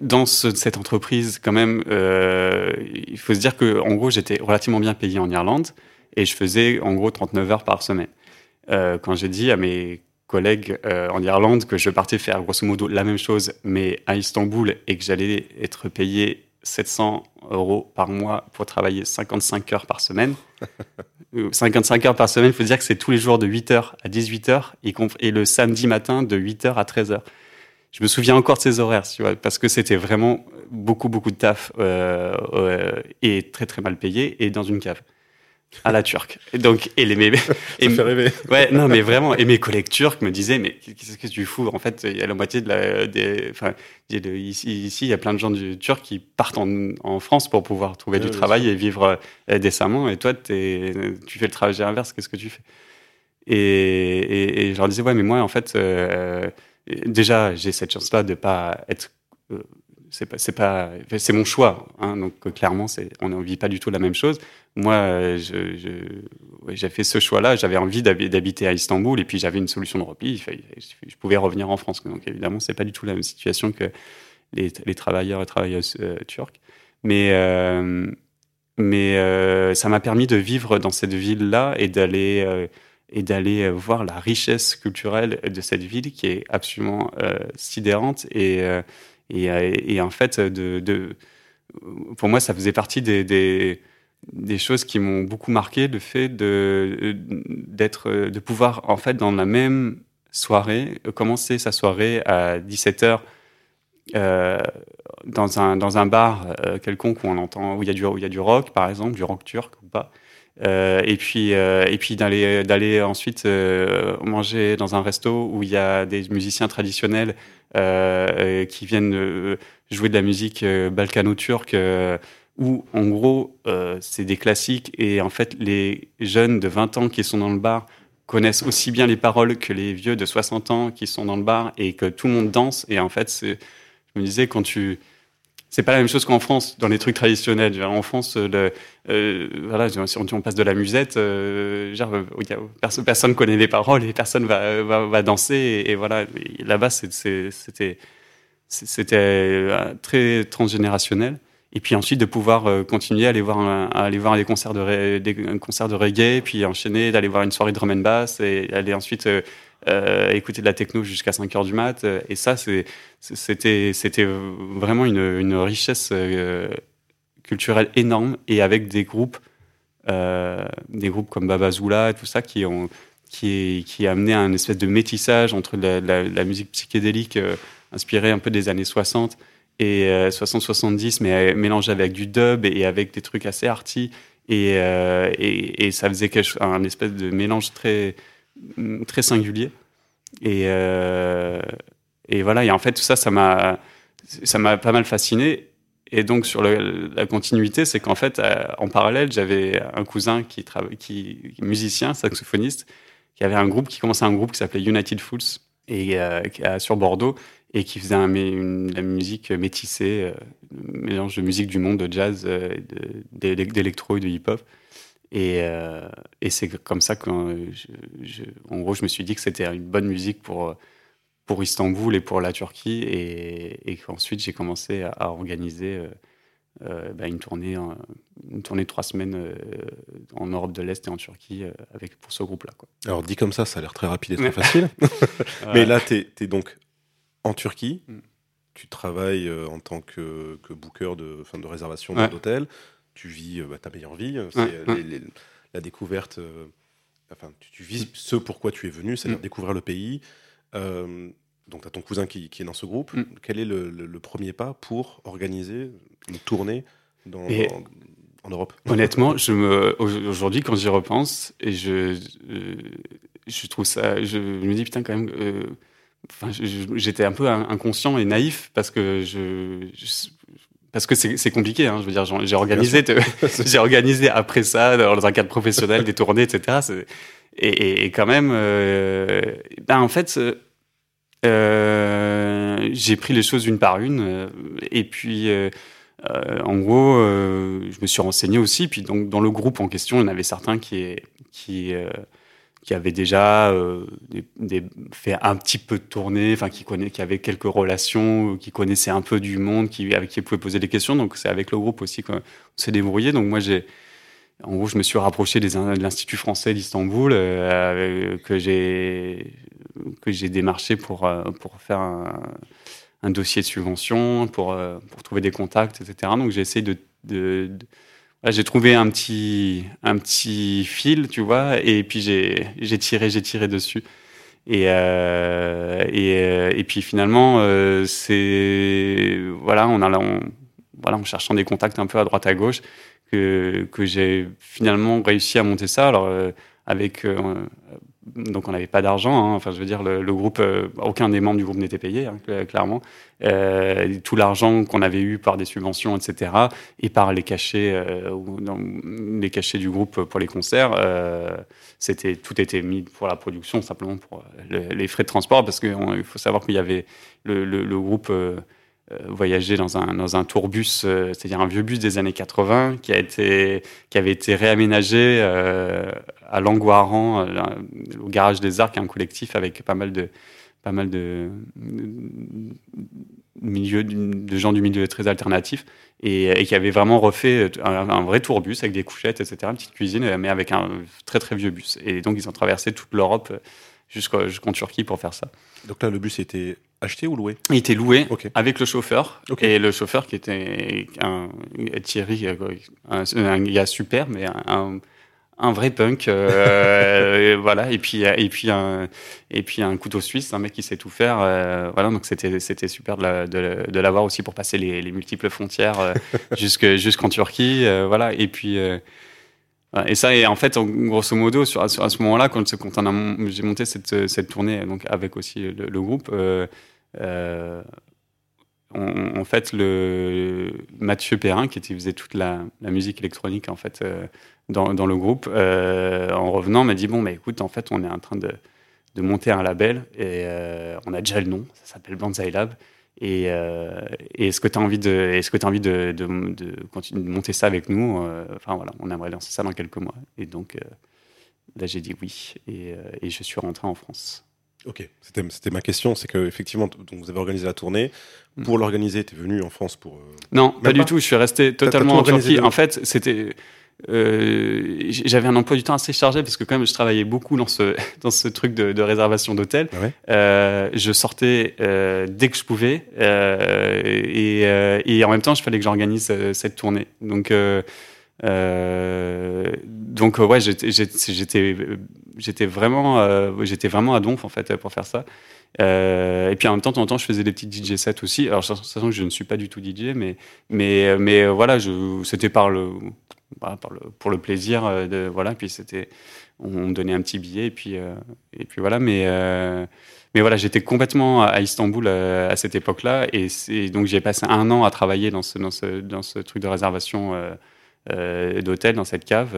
dans cette entreprise quand même euh, il faut se dire que en gros j'étais relativement bien payé en Irlande et je faisais en gros 39 heures par semaine. Euh, quand j'ai dit à mes collègues en Irlande que je partais faire grosso modo la même chose mais à Istanbul et que j'allais être payé 700 euros par mois pour travailler 55 heures par semaine. 55 heures par semaine, il faut dire que c'est tous les jours de 8h à 18h et, le samedi matin de 8h à 13h. Je me souviens encore de ces horaires, tu vois, parce que c'était vraiment beaucoup, beaucoup de taf euh, euh, et très, très mal payé et dans une cave à la turque. Et donc, et les, mes, et, fait rêver. Ouais, non, mais vraiment. Et mes collègues turcs me disaient, mais qu'est-ce que tu fous? En fait, il y a la moitié de la, des, enfin, ici, ici, il y a plein de gens du Turcs qui partent en, en France pour pouvoir trouver du travail et vivre euh, décemment. Et toi, es, tu fais le travail inverse. Qu'est-ce que tu fais? Et, et, je leur disais, ouais, mais moi, en fait, euh, déjà, j'ai cette chance-là de pas être, euh, c'est pas, c'est pas, c'est mon choix. Hein, donc clairement, c'est, on ne vit pas du tout la même chose. Moi, je, je, j'ai fait ce choix-là. J'avais envie d'habiter à Istanbul et puis j'avais une solution de repli. Je pouvais revenir en France. Donc évidemment, c'est pas du tout la même situation que les, les travailleurs et travailleuses euh, turcs. Mais euh, mais euh, ça m'a permis de vivre dans cette ville-là et d'aller euh, et d'aller voir la richesse culturelle de cette ville qui est absolument sidérante et et, en fait, pour moi, ça faisait partie des, choses qui m'ont beaucoup marqué, le fait de, pouvoir, en fait, dans la même soirée, commencer sa soirée à 17h euh, dans, un, bar euh, quelconque où on entend, où il y, a du, rock, par exemple, du rock turc ou pas. Euh, et puis, euh, d'aller, ensuite euh, manger dans un resto où il y a des musiciens traditionnels qui viennent jouer de la musique balkano-turque, où en gros c'est des classiques et en fait les jeunes de 20 ans qui sont dans le bar connaissent aussi bien les paroles que les vieux de 60 ans qui sont dans le bar et que tout le monde danse. Et en fait, je me disais quand tu c'est pas la même chose qu'en France dans les trucs traditionnels. En France, le, euh, voilà, si on, passe de la musette, euh, genre, personne, personne connaît les paroles et personne va, va, danser et, voilà. Là-bas, c'était euh, très transgénérationnel. Et puis ensuite de pouvoir euh, continuer à aller voir aller voir des concerts de de reggae, puis enchaîner d'aller voir une soirée de drum and bass et aller ensuite euh, écouter de la techno jusqu'à 5 heures du mat. Euh, et ça, c'était, vraiment une, richesse euh, culturelle énorme et avec des groupes, euh, des groupes comme Babazoula et tout ça qui ont, qui, a amené un espèce de métissage entre la, musique psychédélique inspirée un peu des années 60 et 60-70, mais mélangée avec du dub et avec des trucs assez arty. Et, ça faisait un espèce de mélange très, très singulier. Et, euh, et voilà, et en fait, tout ça, ça m'a, ça m'a pas mal fasciné. Et donc, sur la continuité, c'est qu'en fait, euh, en parallèle, j'avais un cousin qui, qui musicien, saxophoniste, qui avait un groupe qui commençait un groupe qui s'appelait United Fools et sur Bordeaux et qui faisait un, une, la musique métissée, mélange de musique du monde, de jazz, d'électro et de hip-hop. Et, et c'est comme ça que, je, en gros, je me suis dit que c'était une bonne musique pour pour Istanbul et pour la Turquie, et, et qu'ensuite j'ai commencé à, organiser euh, euh, bah, une, tournée, une tournée de trois semaines euh, en Europe de l'Est et en Turquie avec, pour ce groupe-là. Alors dit comme ça, ça a l'air très rapide et très facile. Mais là, tu es, donc en Turquie, mm. tu travailles en tant que, que booker de, fin, de réservation d'hôtel, tu vis bah, ta meilleure vie, c'est la découverte, enfin, tu, vis ce pourquoi tu es venu, c'est-à-dire mm. découvrir le pays. Euh, donc, tu as ton cousin qui, est dans ce groupe. Mm. Quel est le, premier pas pour organiser une tournée dans, en Europe? Honnêtement, je me, aujourd'hui, quand j'y repense, et je, je, trouve ça, je me dis putain, quand même. Euh, enfin, j'étais un peu inconscient et naïf parce que je, parce que c'est compliqué. Hein, je veux dire, j'ai organisé, j'ai organisé après ça dans un cadre professionnel des tournées, etc. Et, et, quand même, euh, ben en fait, euh, j'ai pris les choses une par une. Euh, et puis, euh, en gros, je me suis renseigné aussi. Puis donc, dans le groupe en question, il y en avait certains qui, qui, qui avaient déjà des, fait un petit peu de tournée, enfin, qui, connaît, qui avaient quelques relations, qui connaissaient un peu du monde, qui, avec qui pouvaient poser des questions. Donc, c'est avec le groupe aussi qu'on s'est débrouillé. Donc, moi, j'ai en gros, je me suis rapproché de l'Institut français d'Istanbul, que j'ai que j'ai démarché pour, euh, pour faire un, dossier de subvention, pour, euh, pour trouver des contacts, etc. Donc j'ai essayé de, j'ai trouvé un petit, un petit fil, tu vois, et puis j'ai, tiré, j'ai tiré dessus. Et, euh, et, et, puis finalement, c'est voilà, on a voilà, en cherchant des contacts un peu à droite à gauche, que, que j'ai finalement réussi à monter ça. Alors avec donc on n'avait pas d'argent. Hein. Enfin, je veux dire, le, groupe, euh, aucun des membres du groupe n'était payé, hein, clairement. Euh, tout l'argent qu'on avait eu par des subventions, etc., et par les cachets, euh, les cachets du groupe pour les concerts, c'était tout était mis pour la production, simplement pour les, frais de transport, parce qu'il faut savoir qu'il y avait le, le groupe euh, voyager dans un, dans un tourbus, euh, c'est-à-dire un vieux bus des années 80 qui, a été, qui avait été réaménagé euh, à Langoiran, au garage des Arcs, un collectif avec pas mal de, pas mal de, milieu, de gens du milieu très alternatif et, qui avait vraiment refait un, vrai tourbus avec des couchettes, etc., une petite cuisine, mais avec un très très vieux bus. Et donc ils ont traversé toute l'Europe jusqu'en Turquie pour faire ça. Donc là, le bus était acheté ou loué Il était loué avec le chauffeur. Et le chauffeur qui était un, Thierry, euh, un, gars super, mais un, un vrai punk. Euh, voilà. Et puis, et, puis un, et puis un couteau suisse, un mec qui sait tout faire. Euh, voilà. Donc c'était, c'était super de, de, l'avoir aussi pour passer les, les multiples frontières jusqu'en Turquie. voilà. Et puis. Et ça, et en fait, grosso modo, sur, à, ce moment-là, quand, quand j'ai monté cette, cette, tournée, donc avec aussi le, groupe, euh, euh, en fait, le Mathieu Perrin, qui faisait toute la, musique électronique en fait euh, dans, le groupe, en revenant, m'a dit bon, mais écoute, en fait, on est en train de, monter un label et on a déjà le nom, ça s'appelle Banzai Lab. Et, euh, est-ce que tu as envie de, est-ce que envie de, de, continuer de monter ça avec nous euh, Enfin voilà, on aimerait lancer ça dans quelques mois. Et donc euh, là, j'ai dit oui, et, je suis rentré en France. Ok, c'était, ma question, c'est que effectivement, donc vous avez organisé la tournée. Mm. Pour l'organiser, tu es venu en France pour Non, pas, du tout. Je suis resté totalement en Turquie. En fait, c'était euh, j'avais un emploi du temps assez chargé parce que quand même je travaillais beaucoup dans ce dans ce truc de, de réservation d'hôtel. Ah euh, je sortais euh, dès que je pouvais euh, et, euh, et, en même temps, je fallait que j'organise euh, cette tournée. Donc donc ouais, j'étais vraiment j'étais vraiment à donf en fait pour faire ça. et puis en même temps, de temps temps, je faisais des petits DJ sets aussi. Alors, sachant que je ne suis pas du tout DJ, mais mais mais voilà, c'était par le pour le plaisir euh, de voilà. Puis c'était, on, me donnait un petit billet et puis euh, et puis voilà. Mais euh, mais voilà, j'étais complètement à Istanbul à cette époque-là et, donc j'ai passé un an à travailler dans ce dans ce dans ce truc de réservation d'hôtel dans cette cave.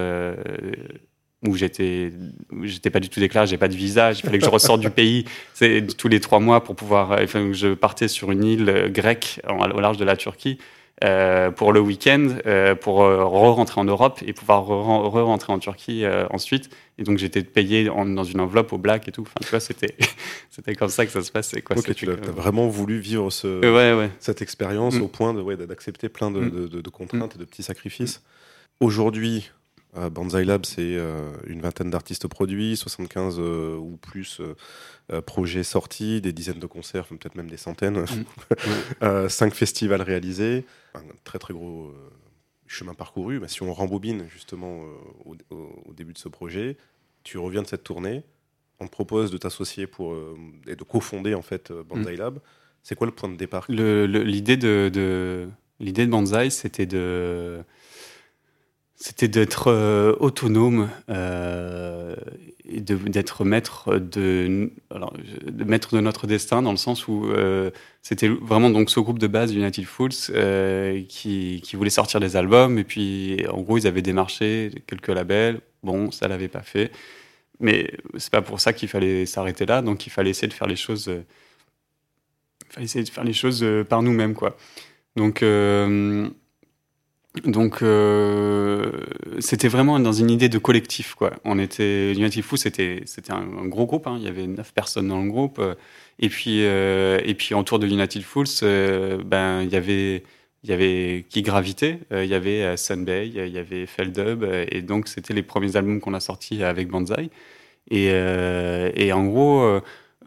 où j'étais pas du tout déclaré, j'ai pas de visa, il fallait que je ressorte du pays tous les trois mois pour pouvoir enfin, je partais sur une île grecque au large de la Turquie euh, pour le week-end euh, pour euh, re-rentrer en Europe et pouvoir re-rentrer en Turquie ensuite et donc j'étais payé en, dans une enveloppe au black et tout enfin tu vois c'était c'était comme ça que ça se passait quoi okay, tu as, as, vraiment voulu vivre ce, ouais, ouais. cette expérience mm. au point ouais, d'accepter plein de, mm. de, de, de contraintes mm. et de petits sacrifices aujourd'hui euh, Banzai Lab, c'est euh, une vingtaine d'artistes produits, 75 euh, ou plus projets sortis, des dizaines de concerts, peut-être même des centaines, mmh. cinq festivals réalisés, un très très gros chemin parcouru. Mais si on rembobine justement au, au, début de ce projet, tu reviens de cette tournée, on te propose de t'associer pour et de cofonder en fait Banzai mmh. Lab. C'est quoi le point de départ? L'idée de, de l'idée de Banzai, c'était de c'était d'être euh, autonome euh, et d'être maître de, alors, maître de notre destin dans le sens où euh, c'était vraiment donc ce groupe de base United Fools euh, qui, qui voulait sortir des albums. Et puis en gros ils avaient démarché quelques labels. Bon ça l'avait pas fait. Mais c'est pas pour ça qu'il fallait s'arrêter là. Donc il fallait essayer de faire les choses il fallait essayer de faire les choses par nous-mêmes quoi. Donc donc euh, c'était vraiment dans une idée de collectif quoi. On était United Foo c'était c'était un, gros groupe hein. il y avait neuf personnes dans le groupe euh, et puis euh, et puis autour de United Fools euh, ben il y avait il y avait qui gravitait euh, il y avait Sunbay il y avait Feldub et donc c'était les premiers albums qu'on a sortis avec Banzai et et en gros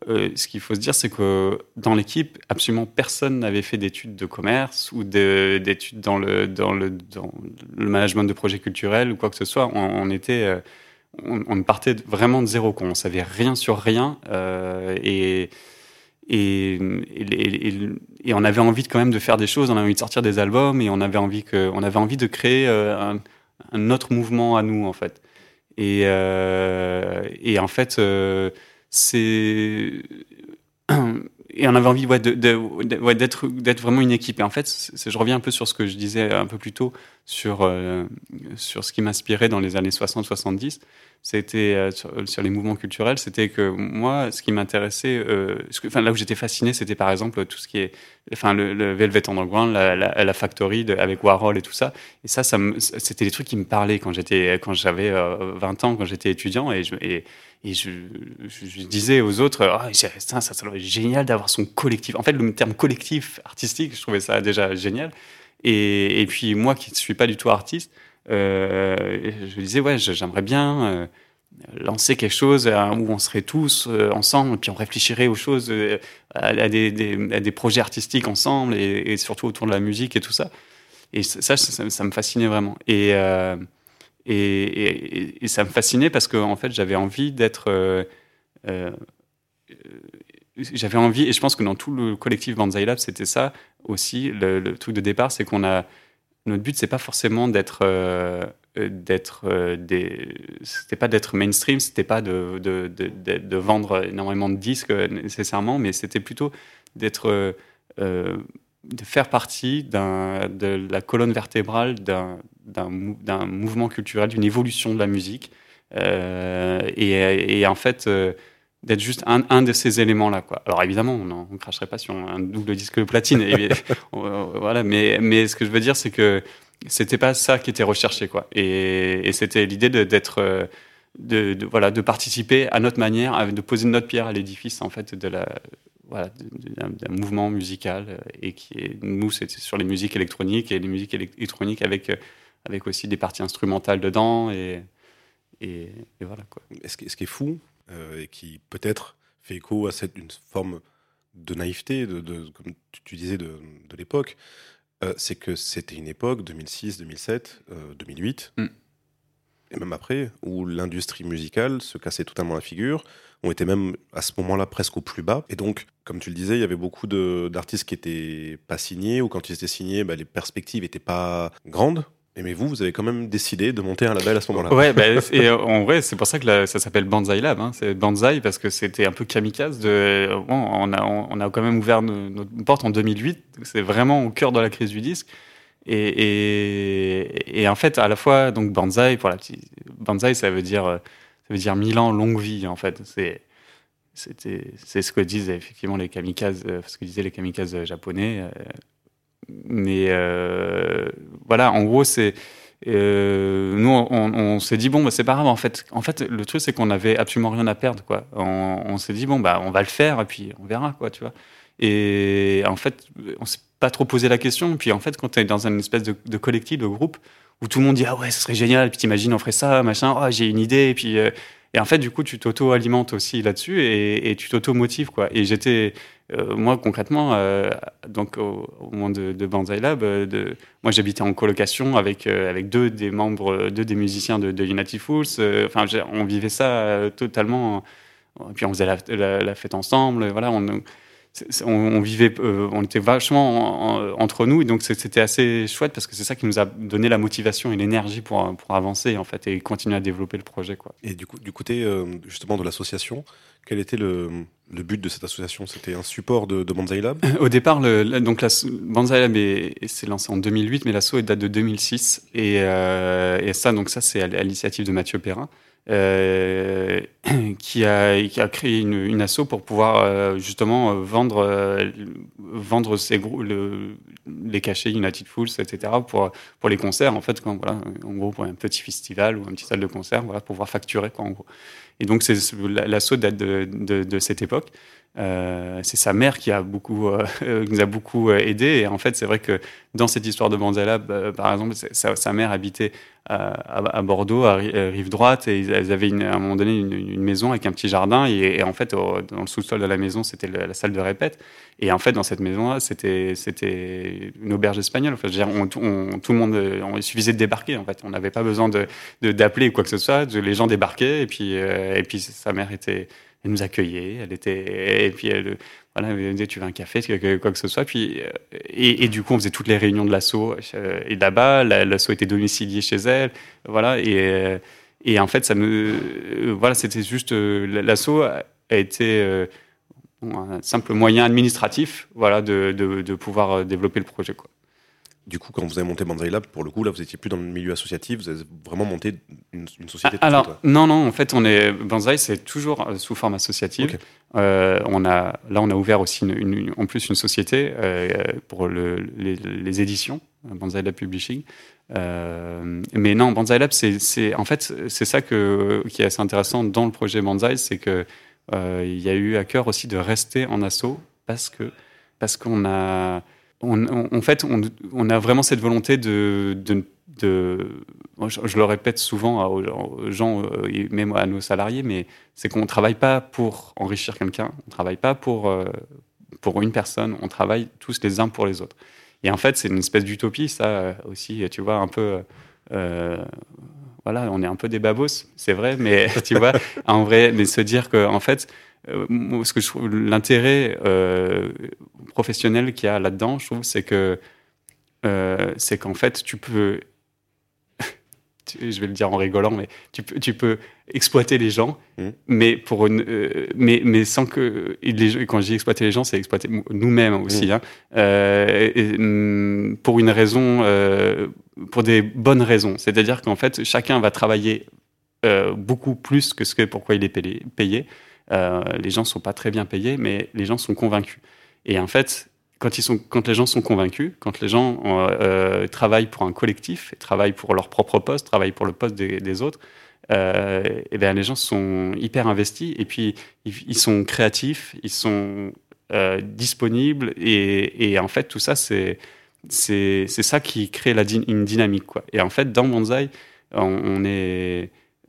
euh, ce qu'il faut se dire, c'est que dans l'équipe, absolument personne n'avait fait d'études de commerce ou d'études dans le, dans, le, dans le management de projets culturels ou quoi que ce soit. On, était, euh, on, on, partait vraiment de zéro. Quoi. On savait rien sur rien euh, et, et, et, on avait envie quand même de faire des choses. On avait envie de sortir des albums et on avait envie que, avait envie de créer un, autre mouvement à nous en fait. Et, et en fait c'est et on avait envie d'être vraiment une équipe. Et en fait, je reviens un peu sur ce que je disais un peu plus tôt sur euh, sur ce qui m'inspirait dans les années 60-70 c'était euh, sur, sur, les mouvements culturels, c'était que moi, ce qui m'intéressait, euh, enfin là où j'étais fasciné, c'était par exemple tout ce qui est, enfin le, Velvet Underground, la, la, Factory avec Warhol et tout ça. Et ça, c'était des trucs qui me parlaient quand j'étais, quand j'avais euh, 20 ans, quand j'étais étudiant, et je, disais aux autres, oh, ça, ça, génial d'avoir son collectif. En fait, le terme collectif artistique, je trouvais ça déjà génial. Et, puis moi, qui ne suis pas du tout artiste euh, je disais, ouais, j'aimerais bien euh, lancer quelque chose euh, où on serait tous euh, ensemble, et puis on réfléchirait aux choses, à, des, projets artistiques ensemble, et, surtout autour de la musique et tout ça. Et ça, ça, me fascinait vraiment. Et, et, ça me fascinait parce que en fait, j'avais envie d'être j'avais envie, et je pense que dans tout le collectif Banzai Lab, c'était ça aussi. Le, truc de départ, c'est qu'on a, notre but c'est pas forcément d'être euh, d'être euh, des c'était pas d'être mainstream c'était pas de, vendre énormément de disques nécessairement mais c'était plutôt d'être euh, de faire partie de la colonne vertébrale d'un mouvement culturel d'une évolution de la musique et, en fait d'être juste un, un, de ces éléments-là. Quoi. Alors évidemment, on ne cracherait pas sur un double disque de platine. et, voilà, mais, mais ce que je veux dire, c'est que c'était pas ça qui était recherché. Quoi. Et, et c'était l'idée d'être... Euh, de, de, voilà, de participer à notre manière, de poser notre pierre à l'édifice en fait de la voilà, d'un mouvement musical euh, et qui est nous c'était sur les musiques électroniques et les musiques électroniques avec avec aussi des parties instrumentales dedans et et, et voilà quoi. Ce qui, ce qui est fou, euh, et qui peut-être fait écho à cette une forme de naïveté, de, de comme tu disais, de, de l'époque, euh, c'est que c'était une époque, 2006, 2007, euh, 2008, mm. et même après, où l'industrie musicale se cassait totalement la figure. On était même à ce moment-là presque au plus bas. Et donc, comme tu le disais, il y avait beaucoup d'artistes qui étaient pas signés, ou quand ils étaient signés, bah, les perspectives n'étaient pas grandes mais vous, vous avez quand même décidé de monter un label à ce moment-là. Ouais, bah, et euh, en vrai, c'est pour ça que ça s'appelle Banzai Lab. Hein. C'est Banzai parce que c'était un peu kamikaze. Bon, on, a, quand même ouvert notre porte en 2008. C'est vraiment au cœur de la crise du disque. Et, en fait, à la fois, donc Banzai, pour la petite, Banzai, ça veut dire, ça veut dire mille ans, longue vie, en fait. C'est, c'était, c'est ce que disent effectivement les kamikazes, ce que disaient les kamikazes japonais. Mais voilà, en gros, c'est euh, nous, on, s'est dit bon, bah, c'est pas grave. En fait, en fait, le truc c'est qu'on avait absolument rien à perdre, quoi. On, s'est dit bon, bah, on va le faire et puis on verra, quoi, tu vois. Et en fait, on s'est pas trop posé la question. Puis en fait, quand tu es dans une espèce de, collectif, de groupe, où tout le monde dit ah ouais, ce serait génial. Puis t'imagines, on ferait ça, machin. Oh, j'ai une idée. Et puis euh, et en fait, du coup, tu t'auto-alimentes aussi là-dessus et, tu t'auto-motives. Et j'étais euh, moi, concrètement, euh, donc au, moment de, de Banzai Lab, euh, moi j'habitais en colocation avec, avec deux des membres, deux des musiciens de, de United Fools. Enfin, on vivait ça totalement. puis on faisait la, fête ensemble. Voilà, on, vivait, on était vachement entre nous, et donc c'était assez chouette parce que c'est ça qui nous a donné la motivation et l'énergie pour, pour avancer en fait et continuer à développer le projet. Quoi. Et du coup, du côté justement de l'association, quel était le, le but de cette association? C'était un support de, de Banzai Lab? Au départ, le, donc la, Banzai Lab s'est lancé en 2008, mais l'assaut date de 2006. Et, euh, et ça, donc ça, c'est à, l'initiative de Mathieu Perrin. Euh, qui, a, créé une, une asso pour pouvoir euh, justement euh, vendre, vendre les cachets United Fools, etc. pour, pour les concerts, en fait, en gros, pour un petit festival ou un petit salle de concert, voilà, pour pouvoir facturer. Et donc, l'assaut date de, cette époque. Euh, c'est sa mère qui a beaucoup, euh, nous a beaucoup euh, aidé. Et en fait, c'est vrai que dans cette histoire de Banzala, par exemple, sa, mère habitait à, Bordeaux, à rive droite, et ils avaient une, à un moment donné une, maison avec un petit jardin. Et, en fait, dans le sous-sol de la maison, c'était la, salle de répète. Et en fait, dans cette maison-là, c'était c'était une auberge espagnole. Enfin, tout le monde, il suffisait de débarquer. En fait, on n'avait pas besoin de d'appeler ou quoi que ce soit. Les gens débarquaient, et puis et puis sa mère était elle nous accueillait, elle était, et puis elle, voilà, elle disait tu veux un café, quoi que ce soit. Puis, euh, et, du coup, on faisait toutes les réunions de l'assaut. Euh, et là-bas, l'assaut était domicilié chez elle, voilà. Et, euh, et en fait, ça me, voilà, c'était juste l'assaut a été un simple moyen administratif, voilà, de, de, de pouvoir développer le projet, quoi du coup, quand vous avez monté Banzai Lab, pour le coup, là, vous étiez plus dans le milieu associatif, vous avez vraiment monté une, société. Ah, alors, non, non, en fait, on est Banzai, c'est toujours euh, sous forme associative. Euh, on a, là, on a ouvert aussi une, en plus une société euh, pour le, les, éditions, Banzai Lab Publishing. mais non, Banzai Lab, c'est, en fait, c'est ça que, qui est assez intéressant dans le projet Banzai, c'est que il y a eu à cœur aussi de rester en assaut parce que parce qu'on a en fait, on, a vraiment cette volonté de, je, le répète souvent aux gens, euh, même à nos salariés, mais c'est qu'on ne travaille pas pour enrichir quelqu'un, on ne travaille pas pour, euh, pour une personne, on travaille tous les uns pour les autres. Et en fait, c'est une espèce d'utopie, ça aussi, tu vois, un peu. Euh, voilà, on est un peu des babos, c'est vrai, mais tu vois, en vrai, mais se dire que, en fait, euh, ce que je trouve l'intérêt euh, professionnel qu'il y a là-dedans, je trouve, c'est que euh, c'est qu'en fait, tu peux, je vais le dire en rigolant, mais tu peux, tu peux exploiter les gens, mmh. mais pour une, mais, mais sans que les, quand je dis exploiter les gens, c'est exploiter nous-mêmes aussi, mmh. hein, mmh, pour une raison, pour des bonnes raisons. C'est-à-dire qu'en fait, chacun va travailler beaucoup plus que ce que pourquoi il est payé. euh, les gens ne sont pas très bien payés, mais les gens sont convaincus. Et en fait, quand, les gens sont convaincus, quand les gens euh, euh, travaillent pour un collectif, travaillent pour leur propre poste, travaillent pour le poste des, autres, et eh les gens sont hyper investis et puis ils, sont créatifs, ils sont disponibles et, en fait tout ça c'est c'est ça qui crée une dynamique quoi. Et en fait dans Banzai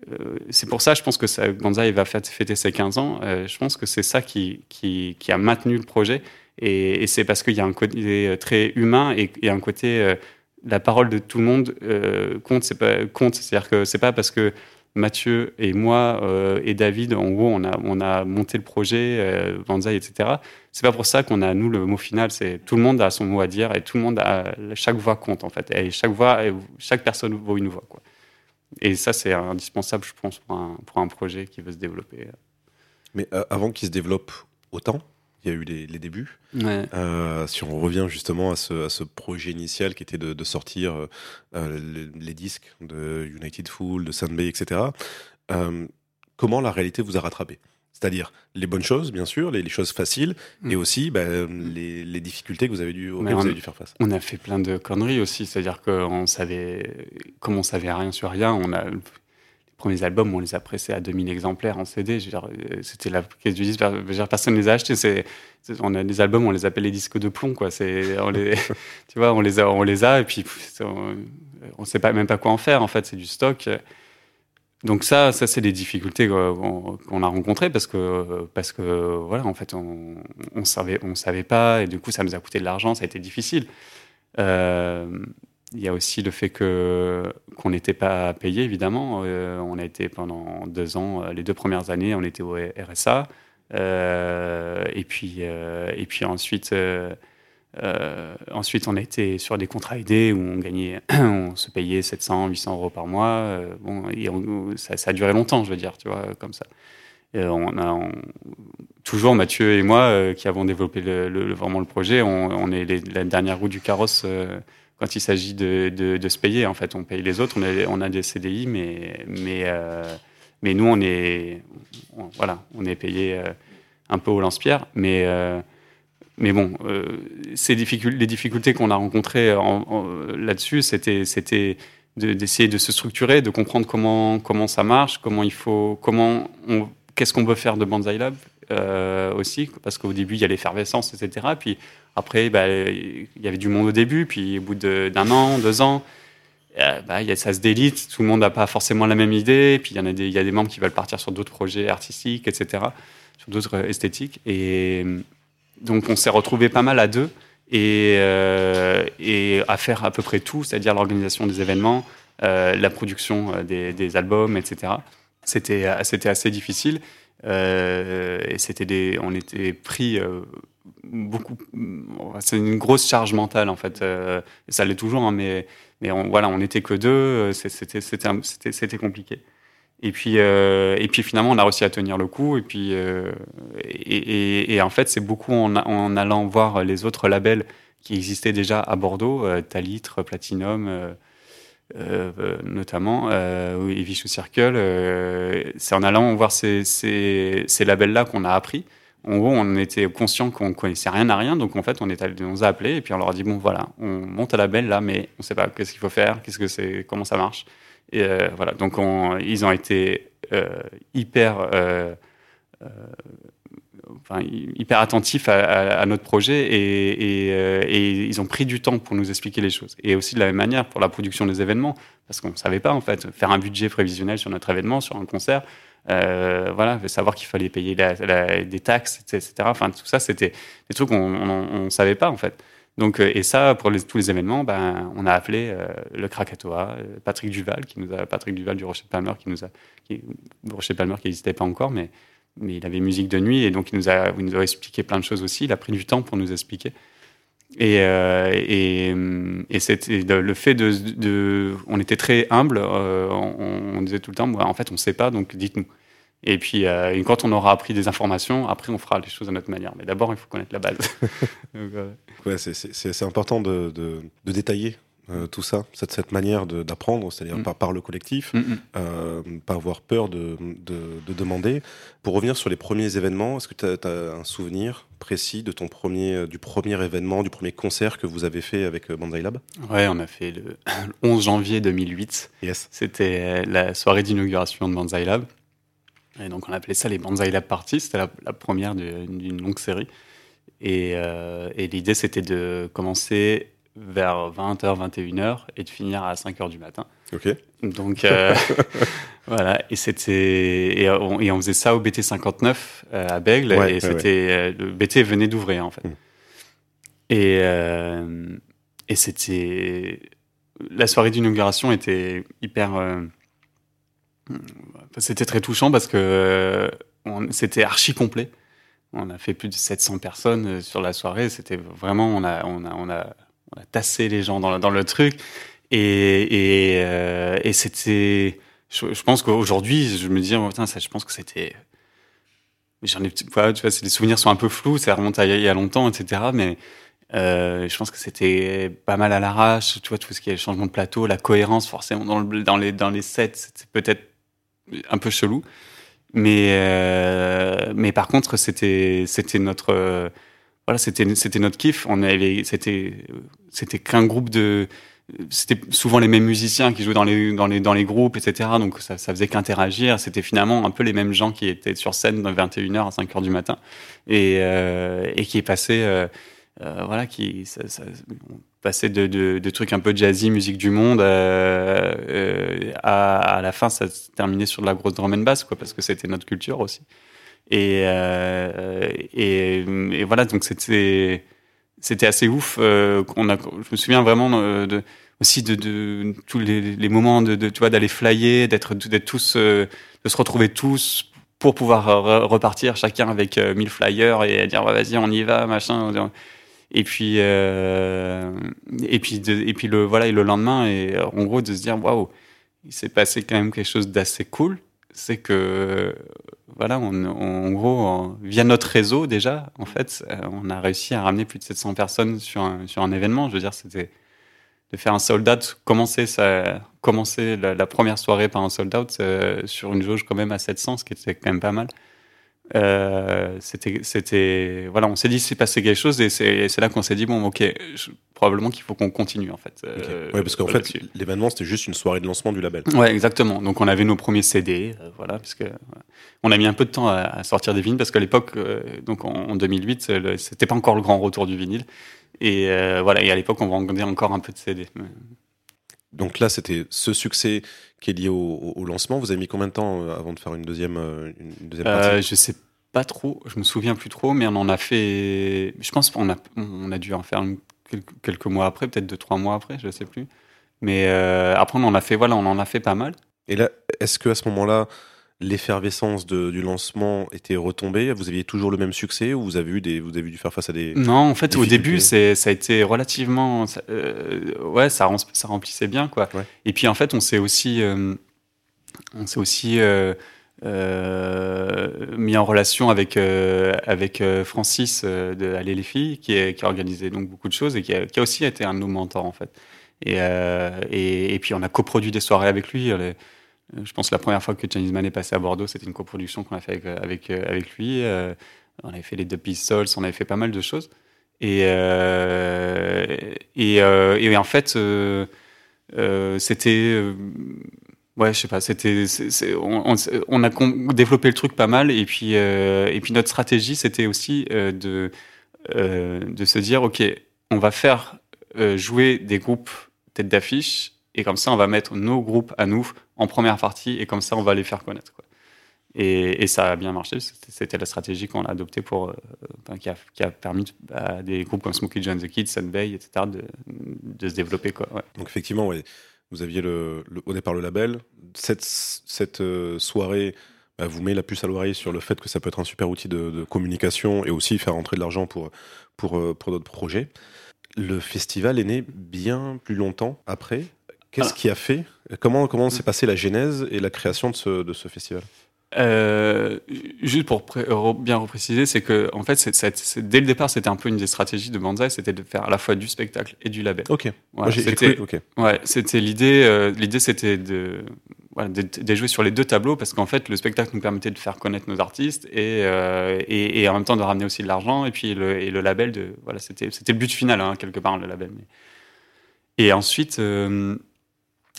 euh, c'est pour ça, je pense que ça, Banzai va fêter ses 15 ans. Euh, je pense que c'est ça qui, qui, a maintenu le projet. Et, c'est parce qu'il y a un côté euh, très humain et, un côté. la parole de tout le monde compte. C'est pas compte. C'est-à-dire que c'est pas parce que Mathieu et moi et David, en gros, on a, on a monté le projet, Banzai, etc. C'est pas pour ça qu'on a, nous, le mot final. C'est tout le monde a son mot à dire et tout le monde. Chaque voix compte, en fait. Et chaque voix, chaque personne vaut une voix, quoi. Et ça, c'est indispensable, je pense, pour un, projet qui veut se développer. Mais euh, avant qu'il se développe autant, il y a eu les, débuts. Ouais. Euh, si on revient justement à ce, à ce, projet initial qui était de, de sortir euh, les, disques de United Fool, de Sunbay, etc., euh, comment la réalité vous a rattrapé? C'est-à-dire les bonnes choses, bien sûr, les, choses faciles, et mm. aussi bah, les, les, difficultés que vous avez dû, auxquelles vous avez dû faire face. On a fait plein de conneries aussi, c'est-à-dire qu'on savait, comme on savait rien sur rien, on a premiers albums, on les a pressés à 2000 exemplaires en CD. Euh, c'était la caisse du disque. Personne ne les a achetés. C'est, on a des albums, on les appelle les disques de plomb, quoi. On les, tu vois, on les a, on les a, et puis on, ne sait pas même pas quoi en faire. En fait, c'est du stock. Donc ça, ça c'est des difficultés qu'on a rencontrées parce que parce que voilà, en fait, on, on savait, on savait pas, et du coup, ça nous a coûté de l'argent. Ça a été difficile. Euh, il y a aussi le fait que qu'on n'était pas payé évidemment. Euh, on a été pendant deux ans, euh, les deux premières années, on était au RSA. Euh, et puis et puis ensuite ensuite on a été sur des contrats aidés où on gagnait, on se payait 700, 800 euros par mois. bon, ça, a duré longtemps, je veux dire, tu vois, comme ça. on a toujours Mathieu et moi qui avons développé le, vraiment le projet. On est la dernière roue du carrosse quand il s'agit de, de, se payer. En fait, on paye les autres, on a, on des CDI, mais, mais, euh, mais nous, on est, voilà, on est payé euh, un peu au lance-pierre. Mais, euh, mais bon, ces difficultés, les difficultés qu'on a rencontrées là-dessus, c'était, c'était d'essayer de, se structurer, de comprendre comment, comment ça marche, comment il faut, comment qu'est-ce qu'on veut faire de Banzai Lab aussi, parce qu'au début, il y a l'effervescence, etc. Puis après, bah, il y avait du monde au début, puis au bout d'un an, deux ans, euh, bah, ça se délite. Tout le monde n'a pas forcément la même idée. Puis il y, a des, y a des membres qui veulent partir sur d'autres projets artistiques, etc., sur d'autres euh, esthétiques. Et donc on s'est retrouvé pas mal à deux et, euh, à faire à peu près tout, c'est-à-dire l'organisation des événements, la production des, albums, etc. C'était assez difficile. et c'était on était pris beaucoup. C'est une grosse charge mentale en fait. Euh, ça l'est toujours, hein, mais on, voilà, on n'était que deux. Euh, c'était compliqué. Et puis euh, finalement, on a réussi à tenir le coup. Et en fait, c'est beaucoup en, allant voir les autres labels qui existaient déjà à Bordeaux, Talitre, Platinum. notamment, et Vichou Circle, c'est en allant voir ces labels-là qu'on a appris en gros, on était conscient qu'on connaissait rien à rien, donc en fait, on, est allé, on nous a appelés et puis on leur a dit bon voilà, on monte à la belle là, mais on ne sait pas qu'est-ce qu'il faut faire, qu'est-ce que c'est, comment ça marche. Et euh, voilà, donc ils ont été euh, hyper, euh, enfin, hyper attentifs à, notre projet et, et, ils ont pris du temps pour nous expliquer les choses. Et aussi de la même manière pour la production des événements, parce qu'on ne savait pas en fait faire un budget prévisionnel sur notre événement, sur un concert. Euh, voilà, savoir qu'il fallait payer des taxes, etc. Enfin, tout ça, c'était des trucs qu'on ne savait pas, en fait. Donc, euh, et ça, pour tous les événements, ben, on a appelé euh, le Krakatoa, Patrick Duval, qui nous a, Patrick Duval du Rocher de Palmer, qui nous a, Rocher qui n'existait pas encore, mais, mais il avait musique de nuit, et donc il nous, a, il nous a expliqué plein de choses aussi. Il a pris du temps pour nous expliquer. Et, et, et c'était le fait de, On était très humble. on, on, disait tout le temps, en fait, on ne sait pas, donc dites-nous. Et puis, euh, quand on aura appris des informations, après, on fera les choses à notre manière. Mais d'abord, il faut connaître la base. ouais, c'est important de, de, de détailler euh, tout ça, cette, cette manière d'apprendre, c'est-à-dire mm. par, par, le collectif, mm, mm. euh, pas avoir peur de, de, demander. Pour revenir sur les premiers événements, est-ce que tu as, un souvenir précis de ton premier, du premier événement, du premier concert que vous avez fait avec Bandai Lab? Ouais, on a fait le 11 janvier 2008. Yes. C'était la soirée d'inauguration de Banzai Lab. Et donc on appelait ça les Banzai Lab Parties, c'était la, première d'une longue série. Et, euh, et l'idée c'était de commencer vers 20h, 21h et de finir à 5h du matin. Ok. Donc euh, voilà, et c'était et on, et on, faisait ça au BT 59 euh, à Bègle et c'était le BT venait d'ouvrir en fait. Mm. Et et c'était la soirée d'inauguration était hyper c'était très touchant parce que euh, c'était archi complet. On a fait plus de 700 personnes euh, sur la soirée. C'était vraiment, on a, on a, on a, on a tassé les gens dans, le truc. Et, euh, c'était, je, pense qu'aujourd'hui, je me dis, oh, ça, je pense que c'était j'en ai, tu vois, les souvenirs sont un peu flous, ça remonte à il y a longtemps, etc. Mais euh, je pense que c'était pas mal à l'arrache, tu vois, tout ce qui est changement de plateau, la cohérence, forcément, dans, les, dans les sets, c'était peut-être un peu chelou. Mais, euh, mais par contre, c'était, c'était notre, c'était, notre kiff. C'était, qu'un groupe de, c'était souvent les mêmes musiciens qui jouaient dans les, dans les, dans les groupes, etc. Donc ça, ça faisait qu'interagir. C'était finalement un peu les mêmes gens qui étaient sur scène de 21h à 5h du matin et, euh, et qui passaient, euh, euh, voilà, qui ça, de, de, trucs un peu jazzy, musique du monde, à, à, la fin, ça se terminait sur de la grosse drum and bass, quoi, parce que c'était notre culture aussi. Et, euh, et, et voilà, donc c'était c'était assez ouf. Euh, on a, je me souviens vraiment euh, de, aussi de, de, tous les, les moments de, de tu vois d'aller flyer, d'être d'être tous, de se retrouver tous pour pouvoir repartir chacun avec euh, 1000 flyers et dire vas-y on y va machin. Et puis euh, et puis et puis le voilà et le lendemain et en gros de se dire waouh il s'est passé quand même quelque chose d'assez cool. C'est que voilà, on, en gros, via notre réseau déjà, en fait, euh, on a réussi à ramener plus de 700 personnes sur un, sur un événement. Je veux dire, c'était de faire un sold out, commencer, ça, commencer la, la première soirée par un sold out euh, sur une jauge quand même à 700, ce qui était quand même pas mal. Euh, c'était, c'était, voilà, on s'est dit c'est passé quelque chose et c'est, c'est là qu'on s'est dit bon, ok, je, probablement qu'il faut qu'on continue en fait. Okay. Euh, ouais, parce qu'en fait, l'événement c'était juste une soirée de lancement du label. Ouais, exactement. Donc on avait nos premiers CD, euh, voilà, parce que on a mis un peu de temps à, à sortir des vinyles parce qu'à l'époque, euh, donc en, en 2008, le, c'était pas encore le grand retour du vinyle et euh, voilà, et à l'époque on vendait encore un peu de CD. Donc là, c'était ce succès qui est lié au, au, lancement. Vous avez mis combien de temps euh, avant de faire une deuxième, une deuxième partie? euh, Je sais pas trop, je me souviens plus trop, mais on en a fait. Je pense qu'on a, on a dû en faire quelques, quelques, mois après, peut-être deux trois mois après, je sais plus. Mais euh, après, on en a fait, voilà, on en a fait pas mal. Et là, est-ce que à ce moment-là, l'effervescence du lancement était retombée? Vous aviez toujours le même succès ou vous avez eu des, vous avez dû faire face à des Non, en fait, au début, ça a été relativement, ça, euh, ouais, ça, ça remplissait bien, quoi. Ouais. Et puis en fait, on s'est aussi, euh, on s'est aussi euh, mis en relation avec avec Francis de Aller les filles, qui, est, qui a organisé donc beaucoup de choses et qui a, qui a aussi été un de nos mentors en fait. Et, et, et, puis on a coproduit des soirées avec lui. Les, je pense que la première fois que Chinese Man est passé à Bordeaux, c'était une coproduction qu'on a fait avec, avec, avec lui. Euh, on avait fait les deux Pistols, on avait fait pas mal de choses. Et, euh, et, euh, et, en fait, euh, c'était. ouais, je sais pas, c'était. On, on, a développé le truc pas mal. Et puis, et puis notre stratégie, c'était aussi de, de se dire OK, on va faire jouer des groupes tête d'affiche et comme ça, on va mettre nos groupes à nous en première partie, et comme ça, on va les faire connaître. Et, ça a bien marché. C'était la stratégie qu'on a adoptée pour, euh, qui, a, permis à bah, des groupes comme Smokey John the Kids, Sunbay, etc., de, se développer. Donc effectivement, vous aviez le, le, au départ le label. Cette, euh, soirée bah, vous met la puce à l'oreille sur le fait que ça peut être un super outil de, communication et aussi faire entrer de l'argent pour, pour, euh, pour d'autres projets. Le festival est né bien plus longtemps après. Qu'est-ce qui a fait Comment, comment s'est passée la genèse et la création de ce, de ce festival? Euh, juste pour bien repréciser, c'est que en fait, c est, c est, c est, dès le départ, c'était un peu une des stratégies de Banzai, c'était de faire à la fois du spectacle et du label. Ok. Voilà, c'était okay. ouais, l'idée. Euh, l'idée, c'était de, voilà, de, de, jouer sur les deux tableaux parce qu'en fait, le spectacle nous permettait de faire connaître nos artistes et, euh, et, et en même temps de ramener aussi de l'argent et puis le, et le label de voilà, c'était c'était le but final hein, quelque part le label. Mais... Et ensuite.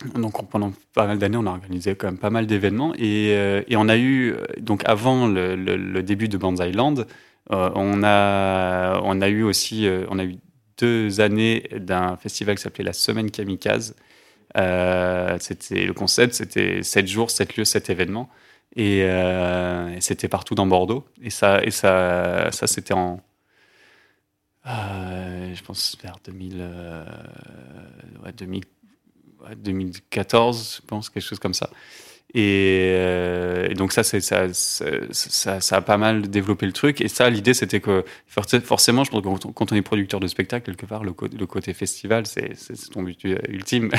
Euh, donc pendant pas mal d'années, on a organisé quand même pas mal d'événements. Et, euh, on a eu donc avant le, début de Banzai Land, euh, on a on a eu aussi euh, on a eu deux années d'un festival qui s'appelait la Semaine Kamikaze. Euh, c'était le concept, c'était sept jours, sept lieux, sept événements. Et, c'était partout dans Bordeaux. Et ça et ça ça c'était en je pense vers 2000 ouais, 2000 2014, je pense, quelque chose comme ça. Et, euh, donc ça, ça, a pas mal développé le truc. Et ça, l'idée, c'était que forcément, je pense que quand on est producteur de spectacle, quelque part, le, côté festival, c'est ton but ultime.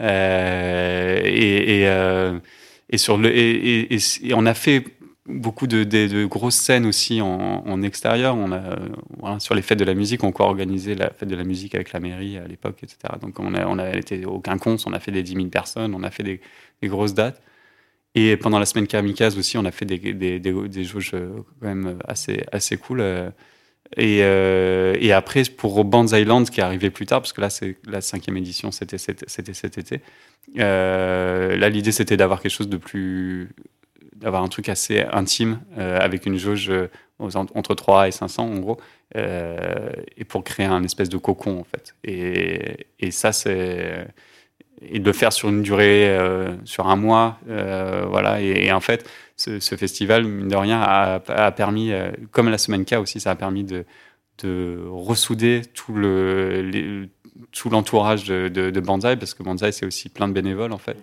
et, on a fait beaucoup de, grosses scènes aussi en, extérieur. On a, sur les fêtes de la musique, on a organisé la fête de la musique avec la mairie à l'époque, etc. Donc on a, été au Quinconce, on a fait des 10 000 personnes, on a fait des, grosses dates. Et pendant la semaine Kamikaze aussi, on a fait des, des, jauges quand même assez, assez cool. Et, euh, et, après, pour Bands Island, qui est arrivé plus tard, parce que là, c'est la cinquième édition, c'était cet été. Euh, là, l'idée, c'était d'avoir quelque chose de plus. D'avoir un truc assez intime, euh, avec une jauge entre 3 et 500, en gros, et pour créer un espèce de cocon, en fait. Et, et ça, c'est. Et de le faire sur une durée, sur un mois, voilà. et en fait, ce, festival, mine de rien, a, permis, euh, comme la semaine K aussi, ça a permis de, de ressouder tout le, tout l'entourage de, Banzai, parce que Banzai, c'est aussi plein de bénévoles, en fait.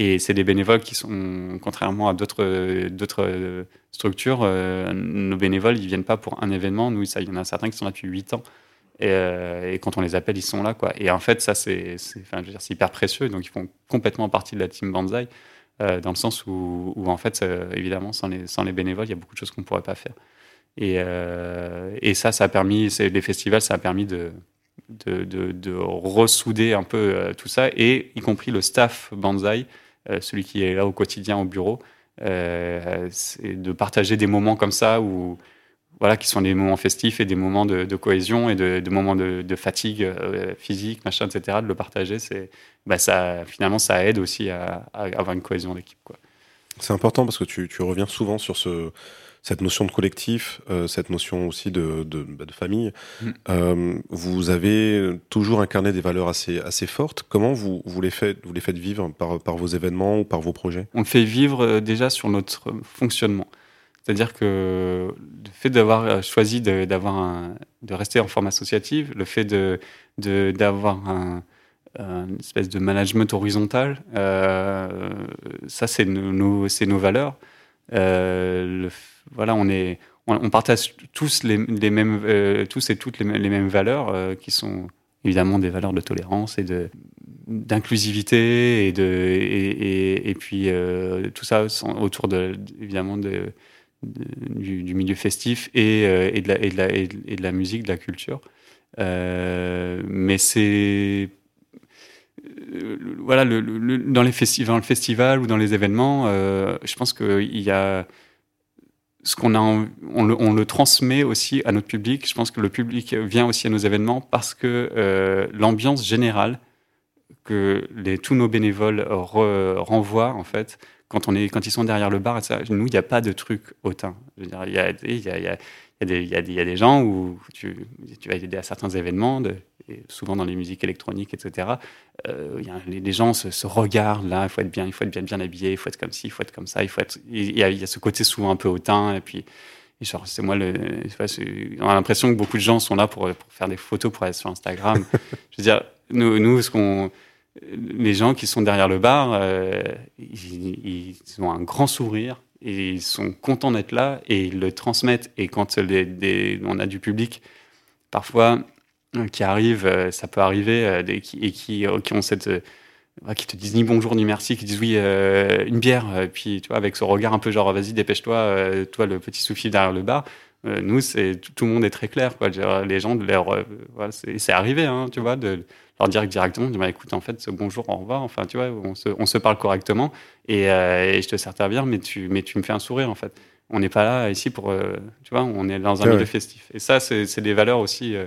Et c'est des bénévoles qui sont, contrairement à d'autres, d'autres structures, euh, nos bénévoles, ils viennent pas pour un événement. Nous, il y en a certains qui sont là depuis 8 ans. Et, euh, et, quand on les appelle, ils sont là, quoi. Et en fait, ça, c'est, enfin, je veux dire, c'est hyper précieux. Donc, ils font complètement partie de la team Banzai. Euh, dans le sens où, en fait, évidemment, sans les, sans les bénévoles, il y a beaucoup de choses qu'on ne pourrait pas faire. Et, ça, ça a permis, les festivals, ça a permis de, de, de ressouder un peu tout ça, et y compris le staff Banzai, celui qui est là au quotidien au bureau, de partager des moments comme ça où voilà, qui sont des moments festifs et des moments de, cohésion et de, moments de, fatigue euh, physique, machin, etc. De le partager, c'est, bah, ça, finalement, ça aide aussi à, avoir une cohésion d'équipe. Quoi. C'est important parce que tu, tu, reviens souvent sur ce, cette notion de collectif, euh, cette notion aussi de, de, bah, famille. Mm. Euh, vous avez toujours incarné des valeurs assez, assez fortes. Comment vous, vous, les faites, vous les faites vivre par, par vos événements ou par vos projets? On le fait vivre déjà sur notre fonctionnement. C'est-à-dire que le fait d'avoir euh, choisi de, d'avoir de rester en forme associative, le fait de, d'avoir un, une espèce de management horizontal, euh, ça c'est nos, c'est nos valeurs. Euh, voilà, on est, on, partage tous les, mêmes, tous et toutes les, mêmes valeurs qui sont évidemment des valeurs de tolérance et de d'inclusivité et de et, et, puis tout ça autour de évidemment de du, milieu festif et, euh, et, de la, et, de la, et, de la, musique, de la culture. Euh, mais c'est euh, voilà, dans les festivals, le festival ou dans les événements, je pense qu'il y a ce qu'on a, on le, transmet aussi à notre public. Je pense que le public vient aussi à nos événements parce que l'ambiance générale que les, tous nos bénévoles renvoient en fait quand, on est, quand ils sont derrière le bar, ça, nous, il n'y a pas de truc hautain. Il il y, a des, il y, a des gens où tu, tu vas aider à certains événements, de, et souvent dans les musiques électroniques, etc. Euh, il y a, les, gens se, se, regardent là, il faut être bien, il faut être bien, bien habillé, il faut être comme ci, il faut être comme ça, il faut être. Il y a, il y a ce côté souvent un peu hautain, et puis c'est moi le. On a l'impression que beaucoup de gens sont là pour, pour, faire des photos pour être sur Instagram. je veux dire, nous, nous ce qu'on les gens qui sont derrière le bar, euh, ils, ont un grand sourire et ils sont contents d'être là et ils le transmettent. Et quand on a du public, parfois, euh, qui arrive, euh, ça peut arriver, et qui, qui, ont cette qui te disent ni bonjour ni merci, qui disent oui, une bière, puis tu vois, avec ce regard un peu genre vas-y, dépêche-toi, toi le petit souffle derrière le bar. Nous, c'est tout, le monde est très clair, quoi. Les gens, leur, voilà, c'est arrivé, hein, tu vois, de leur dire directement, dire, bah, écoute, en fait, bonjour, au revoir, enfin, tu vois, on se, on se parle correctement et, euh, et, je te sers bière, mais tu, mais tu me fais un sourire, en fait. On n'est pas là ici pour, euh, tu vois, on est dans un milieu festif. Et ça, c'est des valeurs aussi euh,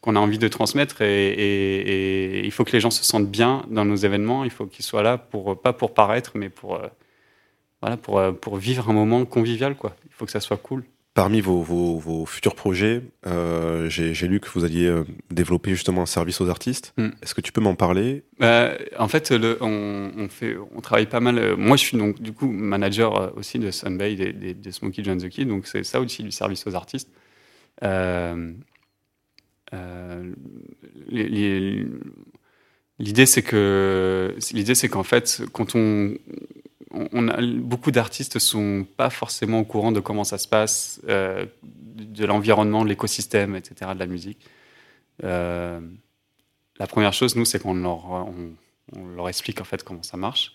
qu'on a envie de transmettre et, et, il faut que les gens se sentent bien dans nos événements, il faut qu'ils soient là pour, pas pour paraître, mais pour, voilà, pour, pour vivre un moment convivial, quoi. Il faut que ça soit cool. Parmi vos, vos, futurs projets, euh, j'ai lu que vous alliez euh, développer justement un service aux artistes. Hmm. Est-ce que tu peux m'en parler? Bah, En fait, le, on, fait, on travaille pas mal. Euh, moi, je suis donc du coup manager aussi de Sunbay, des, des, Smokey John the Kid, donc c'est ça aussi du service aux artistes. L'idée, c'est que l'idée, c'est qu'en fait, quand on on a, beaucoup d'artistes sont pas forcément au courant de comment ça se passe, euh, de l'environnement, de l'écosystème, etc., de la musique. Euh, la première chose, nous, c'est qu'on leur, on, leur, explique en fait comment ça marche.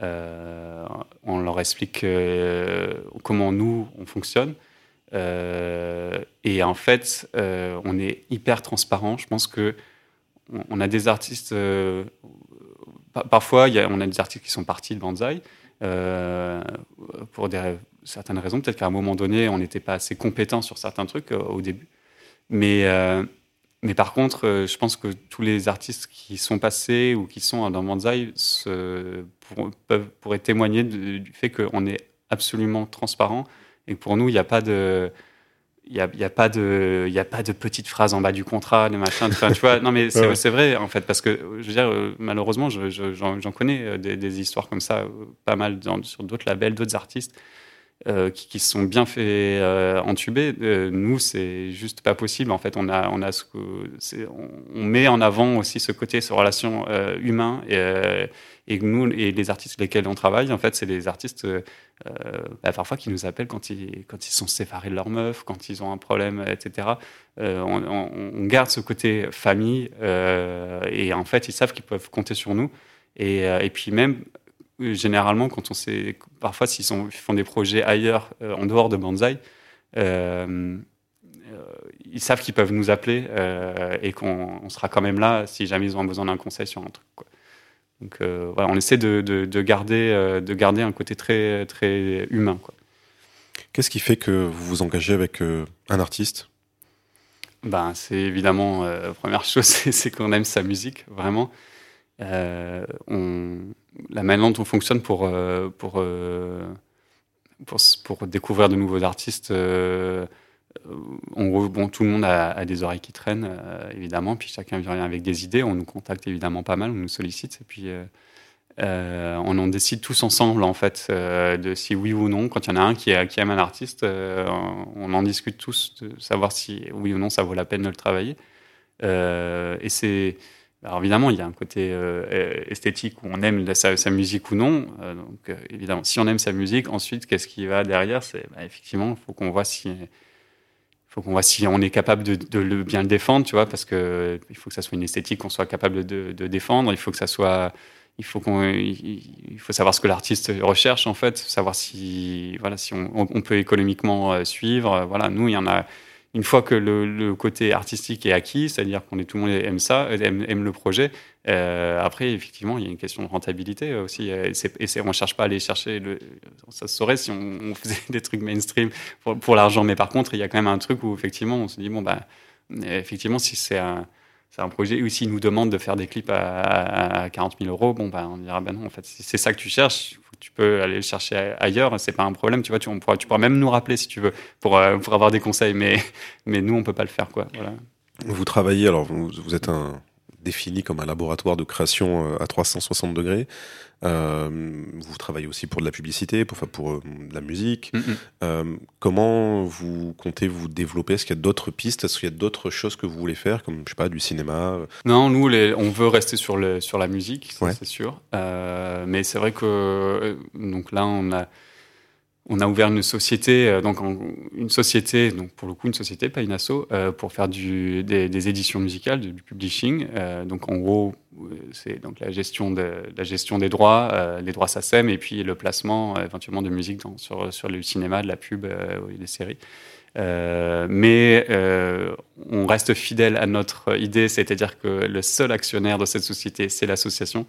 on leur explique comment nous, on fonctionne. et en fait, on est hyper transparent. Je pense que on a des artistes. parfois, on a des artistes qui sont partis de Banzai pour des, certaines raisons. Peut-être qu'à un moment donné, on n'était pas assez compétent sur certains trucs au début. Mais mais par contre, euh, je pense que tous les artistes qui sont passés ou qui sont dans Banzai pourraient témoigner du fait qu'on est absolument transparent et que pour nous, il n'y a pas de. Il n'y a, y a, pas de, il a pas de petites phrases en bas du contrat, de machin. Enfin, tu vois, non, mais c'est vrai, en fait, parce que, je veux dire, euh, malheureusement, j'en connais euh, des, des, histoires comme ça, pas mal dans, sur d'autres labels, d'autres artistes, euh, qui, qui, sont bien fait euh, entuber. Euh, nous, c'est juste pas possible. En fait, on a, on a ce on, met en avant aussi ce côté, ce relation euh, humain. Et, et nous, et les artistes avec lesquels on travaille, en fait, c'est des artistes bah, parfois qui nous appellent quand ils, sont séparés de leur meuf, quand ils ont un problème, etc. On, on, garde ce côté famille. et en fait, ils savent qu'ils peuvent compter sur nous. Et, puis même généralement, quand on sait, parfois, s'ils font des projets ailleurs, euh, en dehors de Banzai, euh, euh, ils savent qu'ils peuvent nous appeler et qu'on sera quand même là si jamais ils ont besoin d'un conseil sur un truc. Donc voilà, on essaie de, de, de, garder, de garder un côté très, très humain. Qu'est-ce qui fait que vous vous engagez avec un artiste? Ben, C'est évidemment, la première chose, c'est qu'on aime sa musique, vraiment. on, la manière dont on fonctionne pour, euh, pour, euh, pour, pour, découvrir de nouveaux artistes. Euh, on, bon, tout le monde a, des oreilles qui traînent, évidemment, puis chacun vient avec des idées. On nous contacte évidemment pas mal, on nous sollicite, et puis on en décide tous ensemble, en fait, de si oui ou non. Quand il y en a un qui, qui aime un artiste, on en discute tous de savoir si oui ou non ça vaut la peine de le travailler. et c'est alors évidemment, il y a un côté euh, esthétique où on aime sa, musique ou non. Euh, donc euh, évidemment, si on aime sa musique, ensuite, qu'est-ce qui va derrière? C'est bah, effectivement, il faut qu'on voit si, faut qu'on voit si on est capable de, le bien le défendre, tu vois, parce que il faut que ça soit une esthétique qu'on soit capable de, défendre. Il faut que ça soit, il faut qu'on, il faut savoir ce que l'artiste recherche en fait, savoir si, voilà, si on, on peut économiquement suivre. Voilà, nous, il y en a une fois que le, côté artistique est acquis, c'est-à-dire qu'on est tout le monde aime ça, aime, le projet. Euh, après, effectivement, il y a une question de rentabilité aussi. Et, on ne cherche pas à aller chercher. Ça se saurait si on, faisait des trucs mainstream pour, l'argent. Mais par contre, il y a quand même un truc où effectivement, on se dit bon bah, effectivement, si c'est un projet où s'ils nous demandent de faire des clips à, 40 000 euros, bon, bah, on dira, ben non, en fait, si c'est ça que tu cherches, tu peux aller le chercher ailleurs, c'est pas un problème, tu vois, tu, tu pourras même nous rappeler si tu veux, pour, euh, avoir des conseils, mais, nous, on peut pas le faire, quoi. Voilà. Vous travaillez, alors vous êtes un, défini comme un laboratoire de création euh, à 360 degrés. Euh, vous travaillez aussi pour de la publicité, pour, pour euh, de la musique. Mm, mm. comment vous comptez vous développer? Est-ce qu'il y a d'autres pistes? Est-ce qu'il y a d'autres choses que vous voulez faire, comme je sais pas du cinéma? Non, nous, les, on veut rester sur, le, sur la musique, c'est sûr. mais c'est vrai que donc là, on a on a ouvert une société, euh, donc une société, donc pour le coup une société, pas une asso, euh, pour faire des, éditions musicales, du publishing. Euh, donc en gros, c'est donc la gestion de la gestion des droits, les droits SACEM, et puis le placement éventuellement de musique sur sur le cinéma, de la pub, des séries. mais on reste fidèle à notre idée, c'est-à-dire que le seul actionnaire de cette société, c'est l'association.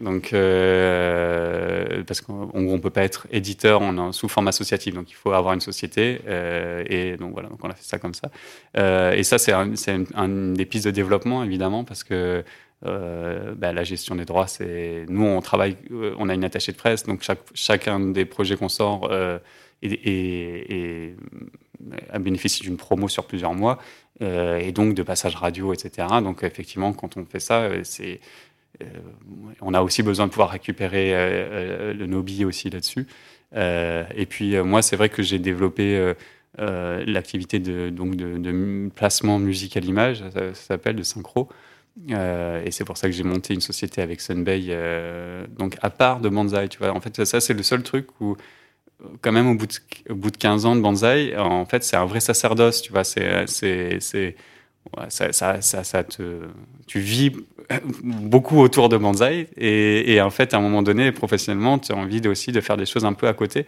Donc, euh, parce qu'on ne peut pas être éditeur en, sous forme associative, donc il faut avoir une société. Euh, et donc voilà, donc on a fait ça comme ça. Euh, et ça, c'est un, un, des pistes de développement, évidemment, parce que euh, bah, la gestion des droits, c'est nous, on travaille, euh, on a une attachée de presse, donc chacun des projets qu'on sort euh, et, et, et, a bénéficié d'une promo sur plusieurs mois, et donc de passage radio, etc. Donc effectivement, quand on fait ça, c'est euh, on a aussi besoin de pouvoir récupérer euh, euh, le Nobi aussi là-dessus. et puis moi, c'est vrai que j'ai développé l'activité de, donc de, placement musique à l'image, ça, s'appelle de synchro. et c'est pour ça que j'ai monté une société avec Sunbay, donc à part de Banzai, tu vois. En fait, ça, c'est le seul truc où, quand même, au bout de, au bout de 15 ans de Banzai, en fait, c'est un vrai sacerdoce, tu vois. C'est, c'est, ça, ça, ça, te, tu vis beaucoup autour de Banzai. Et, en fait, à un moment donné, professionnellement, tu as envie aussi de faire des choses un peu à côté.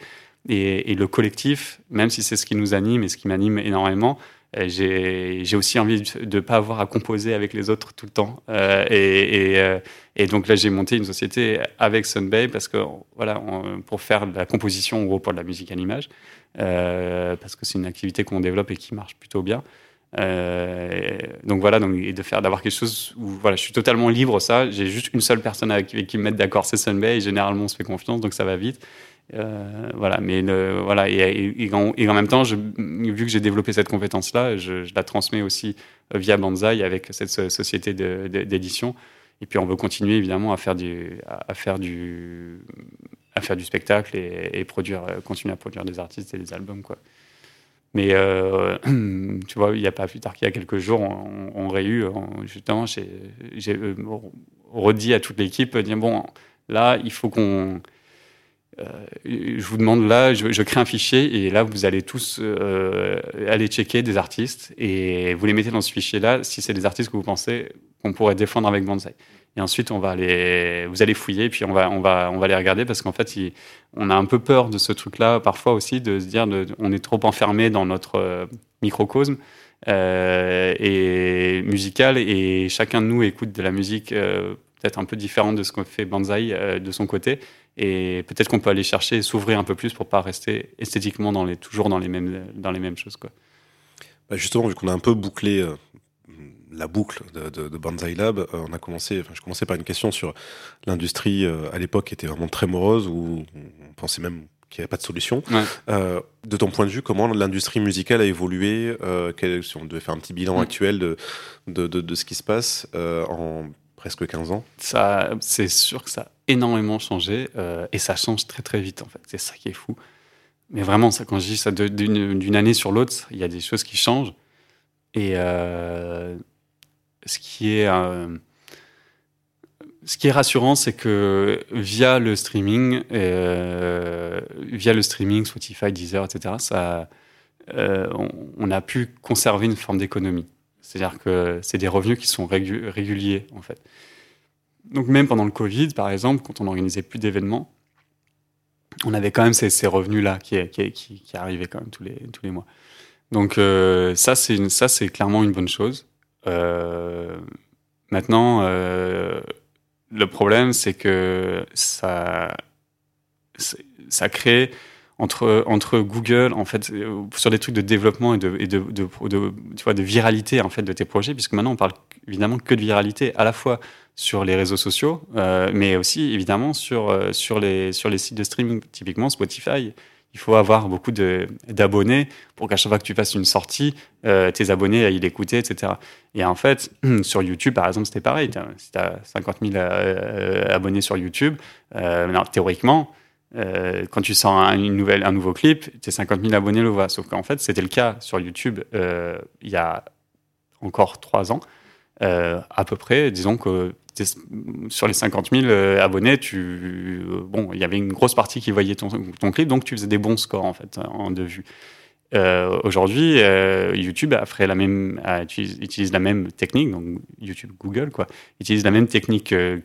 Et, le collectif, même si c'est ce qui nous anime et ce qui m'anime énormément, euh, j'ai aussi envie de ne pas avoir à composer avec les autres tout le temps. Euh, et, euh, et, donc là, j'ai monté une société avec Sunbay parce que voilà, pour faire de la composition, en gros, pour de la musique à l'image, parce que c'est une activité qu'on développe et qui marche plutôt bien. Donc voilà, donc, et de faire d'avoir quelque chose où voilà, je suis totalement libre. Ça, j'ai juste une seule personne avec, qui me met d'accord, c'est Sunbay. Généralement, on se fait confiance, donc ça va vite. Euh, voilà, mais voilà, et, en, même temps, vu que j'ai développé cette compétence-là, je, la transmets aussi euh, via Banzai avec cette société d'édition. Et puis, on veut continuer évidemment à faire du, à, faire du, spectacle et, produire, euh, continuer à produire des artistes et des albums, quoi. Mais tu vois, il n'y a pas plus tard qu'il y a quelques jours, on, on aurait eu, justement, j'ai redit à toute l'équipe, dire bon, là, il faut qu'on euh, je vous demande là, je, crée un fichier et là vous allez tous euh, aller checker des artistes et vous les mettez dans ce fichier-là si c'est des artistes que vous pensez qu'on pourrait défendre avec Banzai. Et ensuite on va les, vous allez fouiller et puis on va on va on va les regarder parce qu'en fait on a un peu peur de ce truc-là parfois aussi de se dire de, on est trop enfermé dans notre euh, microcosme et musical et chacun de nous écoute de la musique peut-être un peu différente de ce qu'on fait Banzai de son côté et peut-être qu'on peut aller chercher s'ouvrir un peu plus pour pas rester esthétiquement toujours dans les mêmes, dans les mêmes choses. Quoi. Bah justement, vu qu'on a un peu bouclé euh, la boucle de, de, de Banzai Lab, euh, on a commencé, enfin, je commençais par une question sur l'industrie euh, à l'époque qui était vraiment très morose, où on pensait même qu'il n'y avait pas de solution. de ton point de vue, comment l'industrie musicale a évolué Si on devait faire un petit bilan actuel de, de, de, ce qui se passe en presque 15 ans? Ça, C'est sûr que ça a énormément changé euh, et ça change très très vite en fait. C'est ça qui est fou. Mais vraiment, ça, quand je dis ça d'une année sur l'autre, il y a des choses qui changent. Et euh, ce qui est euh, ce qui est rassurant, c'est que via le streaming, via le streaming, Spotify, Deezer, etc., ça, on, a pu conserver une forme d'économie. C'est-à-dire que c'est des revenus qui sont réguliers, en fait. Donc même pendant le Covid, par exemple, quand on n'organisait plus d'événements, on avait quand même ces, revenus-là qui, arrivaient quand même tous les, mois. Donc euh, ça, c'est clairement une bonne chose. Euh, maintenant, euh, le problème, c'est que ça, ça crée entre, entre Google, en fait, sur des trucs de développement et, de, tu vois, de viralité en fait, de tes projets, puisque maintenant on parle évidemment que de viralité, à la fois sur les réseaux sociaux, euh, mais aussi évidemment sur, sur, les, sur les sites de streaming, typiquement Spotify. Il faut avoir beaucoup d'abonnés pour qu'à chaque fois que tu fasses une sortie, tes abonnés aillent l'écouter, etc. Et en fait, sur YouTube, par exemple, c'était pareil. Si tu as 50 000 abonnés sur YouTube, théoriquement, euh, quand tu sors un, une nouvelle, un nouveau clip, tes 50 000 abonnés le voient. Sauf qu'en fait, c'était le cas sur YouTube euh, il y a encore trois ans, euh, à peu près. Disons que sur les 50 000 abonnés, tu, bon, il y avait une grosse partie qui voyait ton, clip, donc tu faisais des bons scores en fait en de vues. Aujourd'hui, YouTube la même, utilise, la même technique, donc YouTube, Google, quoi, utilise la même technique que,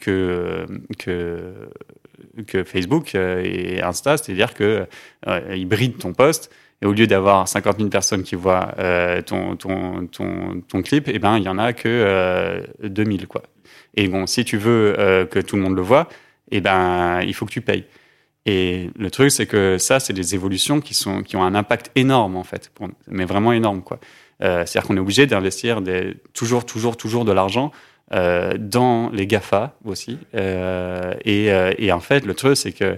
que Facebook euh, et Insta, c'est-à-dire que euh, ils brident ton poste et au lieu d'avoir 50 000 personnes qui voient euh, ton, clip, eh ben, il y en a que 2000. Quoi. Et bon, si tu veux que tout le monde le voit, eh ben, il faut que tu payes. Et le truc, c'est que ça, c'est des évolutions qui, sont, qui ont un impact énorme, en fait, mais vraiment énorme. Quoi. c'est-à-dire qu'on est obligé d'investir toujours, toujours, toujours de l'argent euh, dans les GAFA aussi. Euh, et, euh, en fait, le truc, c'est que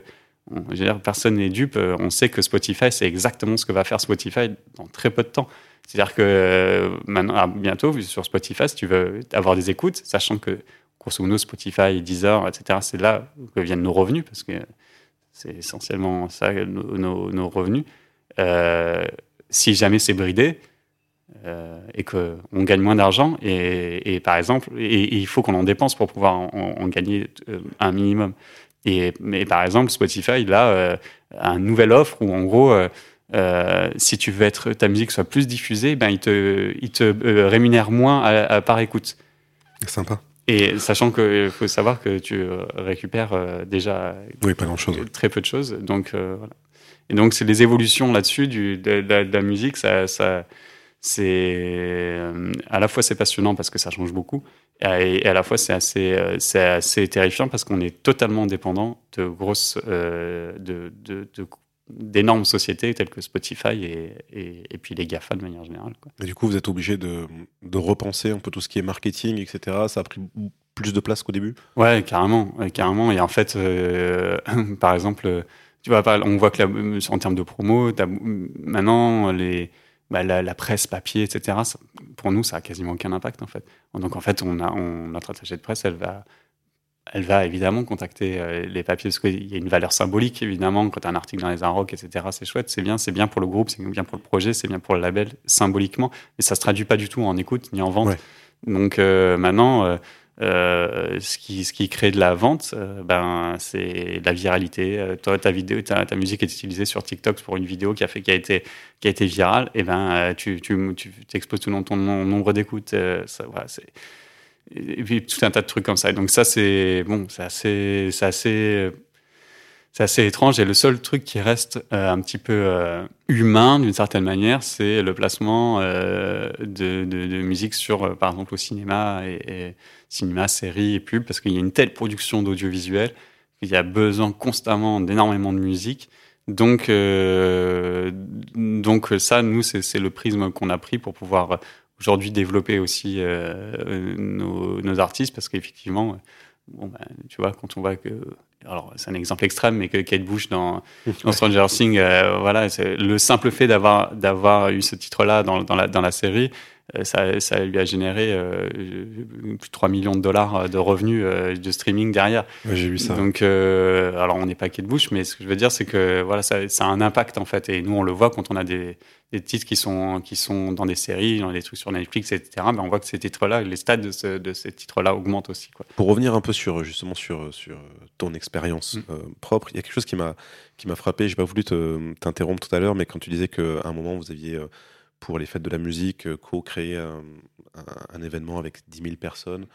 personne n'est dupe. On sait que Spotify, c'est exactement ce que va faire Spotify dans très peu de temps. C'est-à-dire que maintenant, ah, bientôt, sur Spotify, si tu veux avoir des écoutes, sachant que, grosso modo, Spotify, Deezer, etc., c'est là que viennent nos revenus, parce que c'est essentiellement ça, nos, revenus. si jamais c'est bridé, euh, et qu'on gagne moins d'argent. Et, par exemple, et, il faut qu'on en dépense pour pouvoir en, gagner euh, un minimum. Et, mais par exemple, Spotify, il a euh, un nouvel offre où en gros, si tu veux être ta musique soit plus diffusée, ben il te, il te rémunère moins par écoute. Sympa. Et sachant qu'il faut savoir que tu récupères déjà oui, pas grand -chose. très peu de choses. Donc, voilà. Et donc, c'est les évolutions là-dessus de, de, la musique. Ça, ça c'est à la fois c'est passionnant parce que ça change beaucoup, et, à la fois c'est assez, c'est assez terrifiant parce qu'on est totalement dépendant de grosses, de, de, d'énormes sociétés telles que Spotify et, et, puis les GAFA de manière générale. Quoi. Et du coup, vous êtes obligé de, de, repenser un peu tout ce qui est marketing, etc. Ça a pris plus de place qu'au début? Ouais, carrément, carrément. Et en fait, euh, par exemple, tu vois, on voit que en termes de promo, maintenant, les, bah, la, presse papier, etc., pour nous, ça a quasiment aucun impact, en fait. Donc, en fait, on a, on, notre attaché de presse, elle va elle va évidemment contacter euh, les papiers parce qu'il y a une valeur symbolique évidemment quand as un article dans les Inrocks etc c'est chouette c'est bien c'est bien pour le groupe c'est bien pour le projet c'est bien pour le label symboliquement mais ça se traduit pas du tout en écoute ni en vente donc euh, maintenant euh, ce qui ce qui crée de la vente ben c'est la viralité toi ta vidéo ta, ta, musique est utilisée sur TikTok pour une vidéo qui a fait qui a été qui a été virale et ben tu tu tu exposes tout ton nombre d'écoutes ça voilà, et puis tout un tas de trucs comme ça. Et donc ça, c'est bon, c'est assez, c'est assez, c'est assez étrange. Et le seul truc qui reste euh, un petit peu euh, humain d'une certaine manière, c'est le placement euh, de, de, de, musique sur, par exemple, au cinéma et, cinéma, séries et pubs, parce qu'il y a une telle production d'audiovisuel qu'il y a besoin constamment d'énormément de musique. Donc, donc ça, nous, c'est le prisme qu'on a pris pour pouvoir aujourd'hui développer aussi euh, nos, nos, artistes parce qu'effectivement, bon, ben, tu vois, quand on voit que. Alors, c'est un exemple extrême, mais que Kate Bush dans, dans Stranger Things, euh, voilà, le simple fait d'avoir d'avoir eu ce titre-là dans, dans, la, dans la série, ça, ça, lui a généré euh, plus de 3 millions de dollars de revenus euh, de streaming derrière. J'ai vu ça. Donc, alors on n'est pas Kate Bush, mais ce que je veux dire, c'est que voilà, ça, ça, a un impact en fait. Et nous, on le voit quand on a des, des, titres qui sont, qui sont dans des séries, dans des trucs sur Netflix, etc. Ben, on voit que ces titres-là, les stades de, ce, de ces titres-là augmentent aussi. Quoi. Pour revenir un peu sur justement sur, sur ton expérience mm. propre, il y a quelque chose qui m'a qui m'a frappé. J'ai pas voulu t'interrompre tout à l'heure, mais quand tu disais qu'à un moment vous aviez pour les fêtes de la musique, euh, co-créer un, événement avec 10 000 personnes.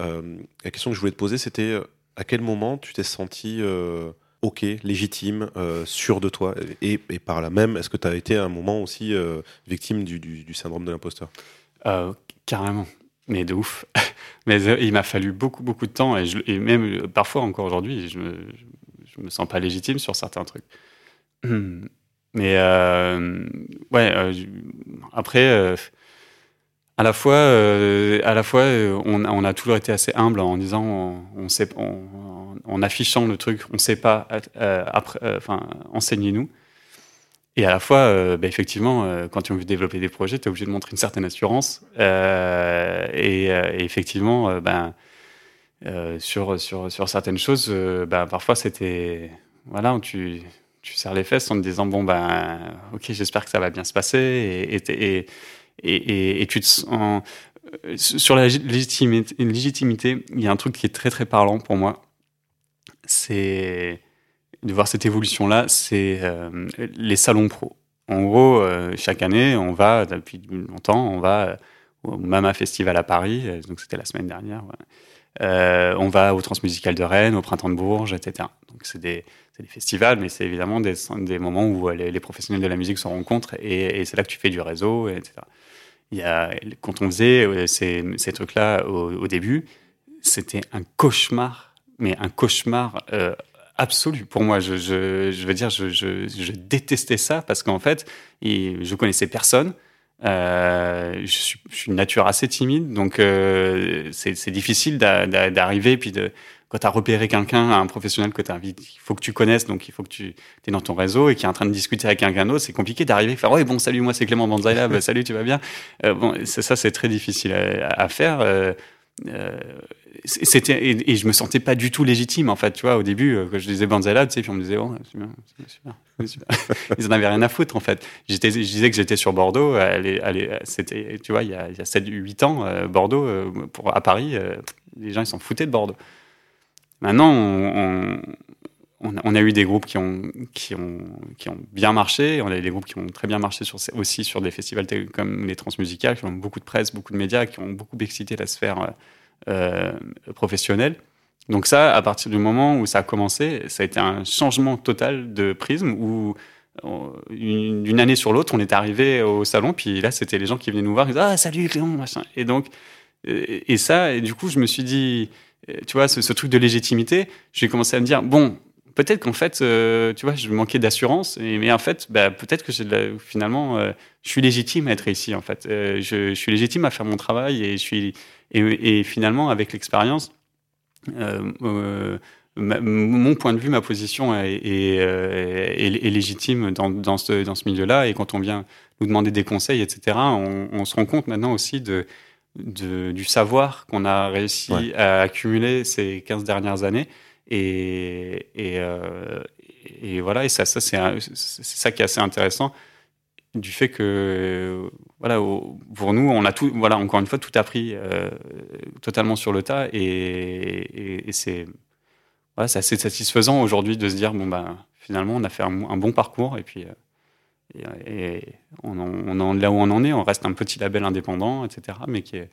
Euh, la question que je voulais te poser, c'était euh, à quel moment tu t'es senti OK, légitime, sûr de toi? Et, par là même, est-ce que tu as été à un moment aussi victime du, syndrome de l'imposteur? Carrément, mais de ouf. mais il m'a fallu beaucoup, beaucoup de temps et même parfois encore aujourd'hui, je me, je me sens pas légitime sur certains trucs. Mais euh, ouais, euh, après, euh, à la fois, à la fois, on, on, a toujours été assez humble en disant, on, on sait, en affichant le truc, on ne sait pas, après, enseignez-nous. Et à la fois, bah, effectivement, quand tu veux développer des projets, tu es obligé de montrer une certaine assurance. Et, et, effectivement, ben, sur, sur, sur certaines choses, ben, parfois c'était. Voilà, tu, tu serres les fesses en te disant bon ben ok j'espère que ça va bien se passer et, et, et, tu te sens euh, sur la légitimité, il y a un truc qui est très très parlant pour moi, c'est de voir cette évolution là, c'est euh, les salons pro. En gros, euh, chaque année, on va depuis longtemps, on va au Mama Festival à Paris, donc c'était la semaine dernière. On va au Transmusical de Rennes, au Printemps de Bourges, etc. Donc c'est des festivals, mais c'est évidemment des, moments où les, professionnels de la musique se rencontrent et, c'est là que tu fais du réseau, etc. Y a, quand on faisait euh, ces, trucs-là au, début, c'était un cauchemar, mais un cauchemar euh, absolu pour moi. Je veux dire, je, je, détestais ça parce qu'en fait, je connaissais personne. Euh, je, suis, je, suis, une nature assez timide, donc euh, c'est difficile d'arriver puis de quand tu as repéré quelqu'un, un professionnel que tu invites, il faut que tu connaisses, donc il faut que tu es dans ton réseau et qui est en train de discuter avec quelqu'un d'autre, c'est compliqué d'arriver et faire Ouais, bon, salut, moi c'est Clément Banzaïla, bah, salut, tu vas bien? Euh, Bon, ça, c'est très difficile à, faire. Euh, euh, c'était et, je me sentais pas du tout légitime en fait tu vois au début euh, quand je disais Banzella tu sais puis on me disait oh c'est bien c'est super, ils en avaient rien à foutre en fait j'étais je disais que j'étais sur Bordeaux allez, allez, c'était tu vois il y a, il y a 7 8 ans Bordeaux pour à Paris les gens ils s'en foutaient de Bordeaux Maintenant, on, on, a, eu des groupes qui ont, qui, ont, qui ont bien marché. On a eu des groupes qui ont très bien marché sur, aussi sur des festivals comme les Transmusicales, qui ont beaucoup de presse, beaucoup de médias, qui ont beaucoup excité la sphère professionnelle. Donc ça, à partir du moment où ça a commencé, ça a été un changement total de prisme où d'une année sur l'autre, on est arrivé au salon, puis là, c'était les gens qui venaient nous voir, ils disaient Ah, salut Clément, machin. Et donc, et, ça, et du coup, je me suis dit, tu vois, ce, truc de légitimité, j'ai commencé à me dire Bon, peut-être qu'en fait, euh, tu vois, je manquais d'assurance, mais en fait, bah, peut-être que finalement, euh, je suis légitime à être ici, en fait. Euh, je, suis légitime à faire mon travail, et, je suis, et, et finalement, avec l'expérience, mon point de vue, ma position est, est, légitime dans, dans ce, dans ce milieu-là. Et quand on vient nous demander des conseils, etc., on, se rend compte maintenant aussi de, du savoir qu'on a réussi à accumuler ces 15 dernières années. Euh, et voilà, et ça, c'est ça qui est assez intéressant du fait que voilà pour nous on a tout voilà encore une fois tout appris euh, totalement sur le tas et, c'est assez satisfaisant aujourd'hui de se dire bon bah finalement on a fait un, bon parcours et puis euh, on, en, là où on en est, on reste un petit label indépendant, etc. Mais qui, est,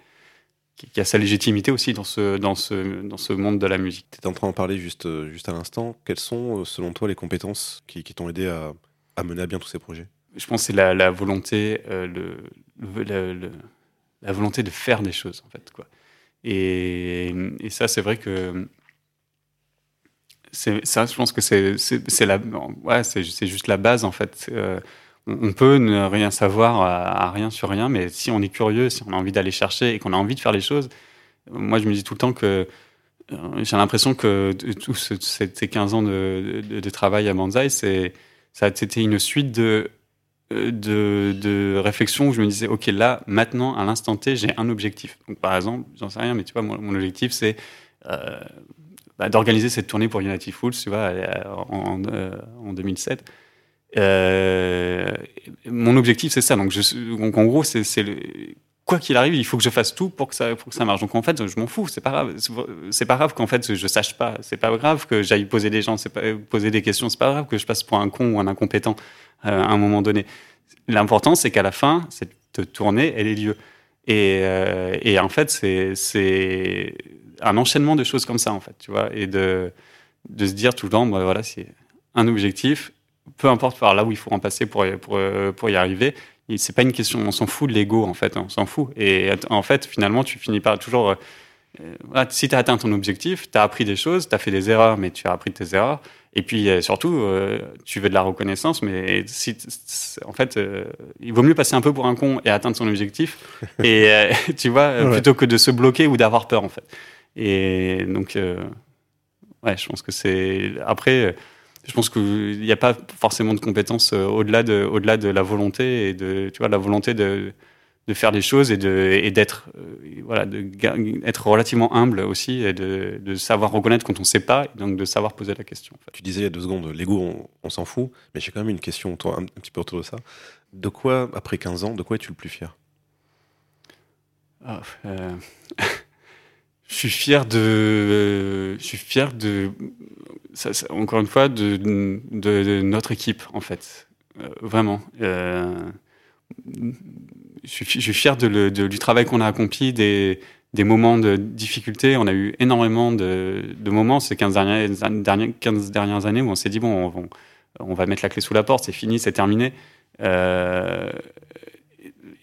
qui, a sa légitimité aussi dans ce, dans ce, dans ce monde de la musique. Tu étais en train d'en parler juste, juste à l'instant. Quelles sont, euh, selon toi, les compétences qui, qui t'ont aidé à, à, mener à bien tous ces projets? Je pense que c'est la, la, volonté, euh, le, la volonté de faire des choses, en fait. Quoi. Et, et ça, c'est vrai que c'est ça, je pense que c'est ouais, juste la base en fait. Euh, on, peut ne rien savoir à, rien sur rien, mais si on est curieux, si on a envie d'aller chercher et qu'on a envie de faire les choses, moi je me dis tout le temps que euh, j'ai l'impression que tous ces 15 ans de, travail à Banzai, c'est une suite de de, de réflexion où je me disais ok là maintenant à l'instant T j'ai un objectif donc par exemple j'en sais rien mais tu vois mon, objectif c'est euh, bah, d'organiser cette tournée pour United Fools, tu vois, euh, en, 2007. Euh, euh, mon objectif, c'est ça. Donc, en gros, c'est quoi qu'il arrive, il faut que je fasse tout pour que ça, marche. Donc en fait, je m'en fous. C'est pas grave. C'est pas grave qu'en fait je sache pas. C'est pas grave que j'aille poser des gens, poser des questions. C'est pas grave que je passe pour un con ou un incompétent à un moment donné. L'important, c'est qu'à la fin, cette tournée, elle ait lieu. Et, et en fait, c'est un enchaînement de choses comme ça, en fait, tu vois, et de, de se dire tout le temps, bah, voilà, c'est un objectif, peu importe par là où il faut en passer pour, pour, pour y arriver. C'est pas une question, on s'en fout de l'ego, en fait, on s'en fout. Et en fait, finalement, tu finis par toujours. Euh, si tu as atteint ton objectif, tu as appris des choses, tu as fait des erreurs, mais tu as appris de tes erreurs. Et puis euh, surtout, euh, tu veux de la reconnaissance, mais si, en fait, il vaut mieux passer un peu pour un con et atteindre son objectif, et tu vois, plutôt que de se bloquer ou d'avoir peur, en fait. Et donc, ouais, je pense que c'est. Après, je pense qu'il n'y a pas forcément de compétences euh, au-delà de, au-delà de la volonté et de, tu vois, la volonté de, de faire des choses et de et d'être euh, voilà de être relativement humble aussi et de, de savoir reconnaître quand on ne sait pas et donc de savoir poser la question. Tu disais il y a deux secondes l'ego on, s'en fout mais j'ai quand même une question toi, un, petit peu autour de ça. De quoi après 15 ans de quoi es-tu le plus fier? Ah, Je suis fier de, je suis fier de, encore une fois, de, notre équipe en fait, euh, vraiment. Euh, je, suis, fier de, du travail qu'on a accompli, des, des moments de difficulté. On a eu énormément de, moments ces 15 dernières, dernières, 15 dernières années où on s'est dit bon, on, va mettre la clé sous la porte, c'est fini, c'est terminé. Euh,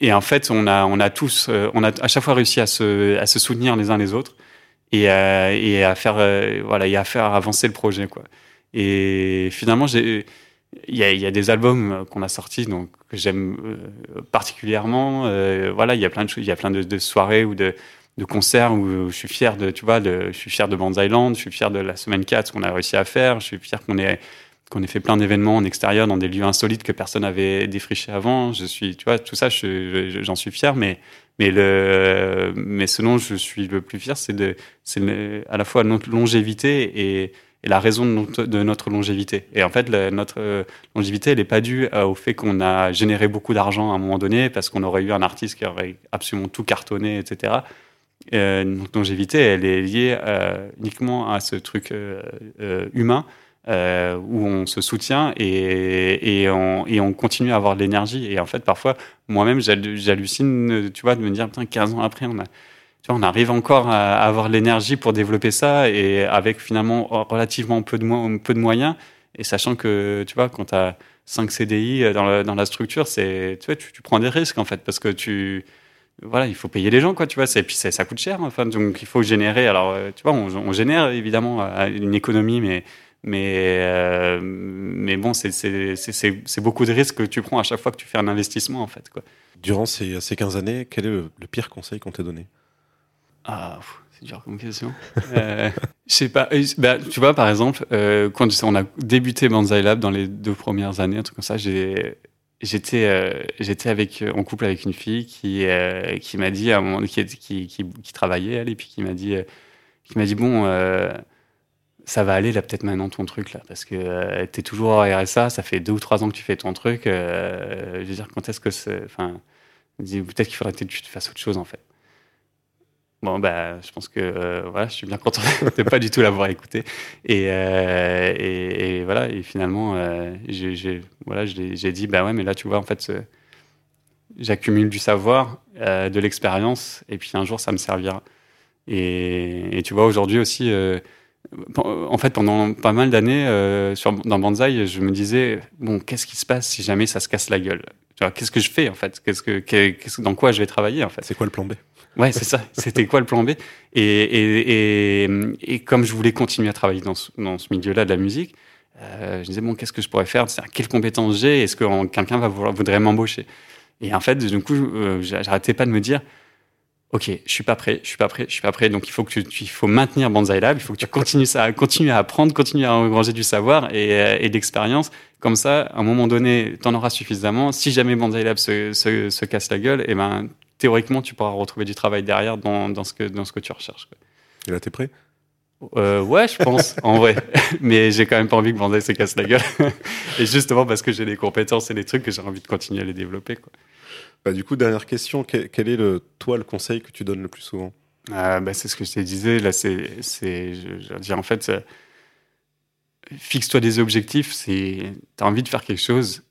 et en fait, on a, on a tous, on a à chaque fois réussi à se, à se soutenir les uns les autres et à, faire, euh, voilà, et à faire avancer le projet, quoi. Et finalement, il y a, des albums qu'on a sortis donc que j'aime euh, particulièrement. voilà, il y a plein de il y a plein de, soirées ou de, de, concerts où je suis fier de, tu vois, je suis fier de Bands Island, je suis fier de la semaine 4 qu'on a réussi à faire, je suis fier qu'on ait qu'on ait fait plein d'événements en extérieur dans des lieux insolites que personne n'avait défriché avant. Je suis, tu vois, tout ça, j'en suis fier, mais mais le mais ce dont je suis le plus fier, c'est à la fois notre longévité et, et la raison de notre, longévité. Et en fait, notre longévité, elle n'est pas due euh, au fait qu'on a généré beaucoup d'argent à un moment donné, parce qu'on aurait eu un artiste qui aurait absolument tout cartonné, etc. Euh, notre longévité, elle est liée euh, uniquement à ce truc euh, euh humain euh, où on se soutient et, on, continue à avoir de l'énergie. Et en fait, parfois, moi-même, j'hallucine, tu vois, de me dire, putain, 15 ans après, on arrive encore à avoir l'énergie pour développer ça et avec finalement relativement peu de, moyens. Et sachant que, tu vois, quand tu as 5 CDI dans la, structure, tu vois, tu, prends des risques en fait parce que tu, voilà, il faut payer les gens, quoi, tu vois. Et puis ça, coûte cher, enfin, donc il faut générer. Alors, euh, tu vois, on, on génère évidemment euh, une économie, mais mais euh, mais bon, c'est beaucoup de risques que tu prends à chaque fois que tu fais un investissement, en fait, quoi. Durant ces, ces 15 années, quel est le, pire conseil qu'on t'ait donné? Ah, c'est dur comme question. euh, je sais pas. Bah, tu vois, par exemple, euh, quand on a débuté Banzai Lab dans les deux premières années, un truc comme ça, j'ai j'étais euh, j'étais avec en couple avec une fille qui euh, qui m'a dit à un moment qui, qui, qui, qui travaillait elle et puis qui m'a dit euh, qui m'a dit bon ça va aller là peut-être maintenant ton truc là parce que tu es toujours à RSA ça fait deux ou trois ans que tu fais ton truc je veux dire quand est-ce que c'est enfin peut-être qu'il faudrait que tu fasses autre chose en fait Bon, bah, je pense que euh, voilà, je suis bien content de pas du tout l'avoir écouté. Et, euh, et, voilà, et finalement, euh, j'ai voilà, j'ai dit, bah ouais, mais là, tu vois, en fait, j'accumule du savoir, euh, de l'expérience, et puis un jour, ça me servira. Et, tu vois, aujourd'hui aussi, euh, en fait, pendant pas mal d'années, euh, dans Banzai, je me disais, bon, qu'est-ce qui se passe si jamais ça se casse la gueule? Qu'est-ce que je fais, en fait? Qu'est-ce que, Dans quoi je vais travailler, en fait? C'est quoi le plan B? Ouais, c'est ça. C'était quoi le plan B? Et, et, et, et, comme je voulais continuer à travailler dans ce, dans ce milieu-là de la musique, euh, je disais bon, qu'est-ce que je pourrais faire? Quelles compétences j'ai? Est-ce que quelqu'un va vouloir, voudrait m'embaucher? Et en fait, du coup, euh, j'arrêtais pas de me dire, ok, je suis pas prêt, je suis pas prêt, je suis pas prêt. Donc il faut que tu, il faut maintenir Banzai Lab, il faut que tu continues ça, à apprendre, continuer à engranger du savoir et, euh, et d'expérience. Comme ça, à un moment donné, tu en auras suffisamment. Si jamais Banzai Lab se, se, se casse la gueule, et eh ben théoriquement, tu pourras retrouver du travail derrière dans, dans, ce, que, dans ce que tu recherches. Quoi. Et là, t'es prêt? Euh, ouais, je pense, en vrai. Mais j'ai quand même pas envie que Bandai se casse la gueule. et justement parce que j'ai des compétences et des trucs que j'ai envie de continuer à les développer. Quoi. Bah, du coup, dernière question. Quel, est le, toi le conseil que tu donnes le plus souvent? Euh, bah, C'est ce que je te disais. Là, c'est, je, veux dire, en fait, fixe-toi des objectifs. C'est, t'as envie de faire quelque chose,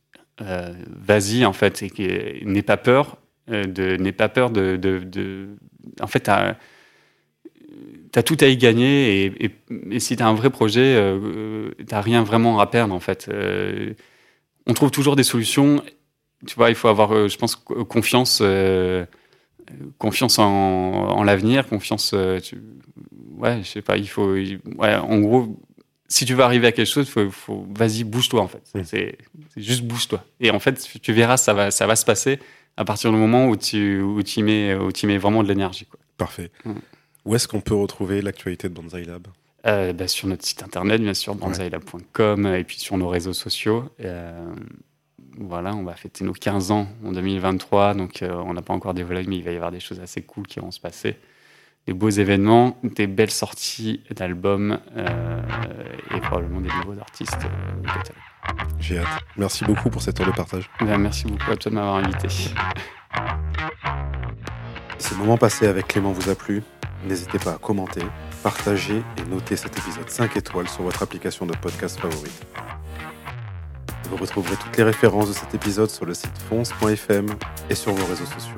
euh, vas-y, en fait, et n'aie pas peur euh, de n'aie pas peur de, en fait t'as as tout à y gagner et, si t'as un vrai projet euh, t'as rien vraiment à perdre en fait euh, on trouve toujours des solutions tu vois il faut avoir euh, je pense confiance euh, confiance en, en l'avenir confiance tu... ouais je sais pas il faut ouais en gros si tu veux arriver à quelque chose, faut, faut vas-y, bouge-toi en fait. Mmh. C'est juste bouge-toi. Et en fait, tu verras, ça va, ça va se passer à partir du moment où tu, où tu, mets, où tu mets vraiment de l'énergie. Parfait. Mmh. Où est-ce qu'on peut retrouver l'actualité de Banzai Lab? Euh, bah, Sur notre site internet, bien sûr, banzailab.com, et puis sur nos réseaux sociaux. Euh, voilà, on va fêter nos 15 ans en 2023, donc euh, on n'a pas encore dévoilé, mais il va y avoir des choses assez cool qui vont se passer. Des beaux événements, des belles sorties d'albums euh, et probablement des nouveaux artistes. Euh, J'ai hâte. Merci beaucoup pour cette heure de partage. Ben, merci beaucoup à toi de m'avoir invité. Si le moment passé avec Clément vous a plu, n'hésitez pas à commenter, partager et noter cet épisode 5 étoiles sur votre application de podcast favorite. Vous retrouverez toutes les références de cet épisode sur le site fonce.fm et sur vos réseaux sociaux.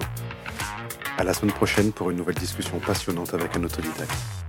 À la semaine prochaine pour une nouvelle discussion passionnante avec un autodidacte.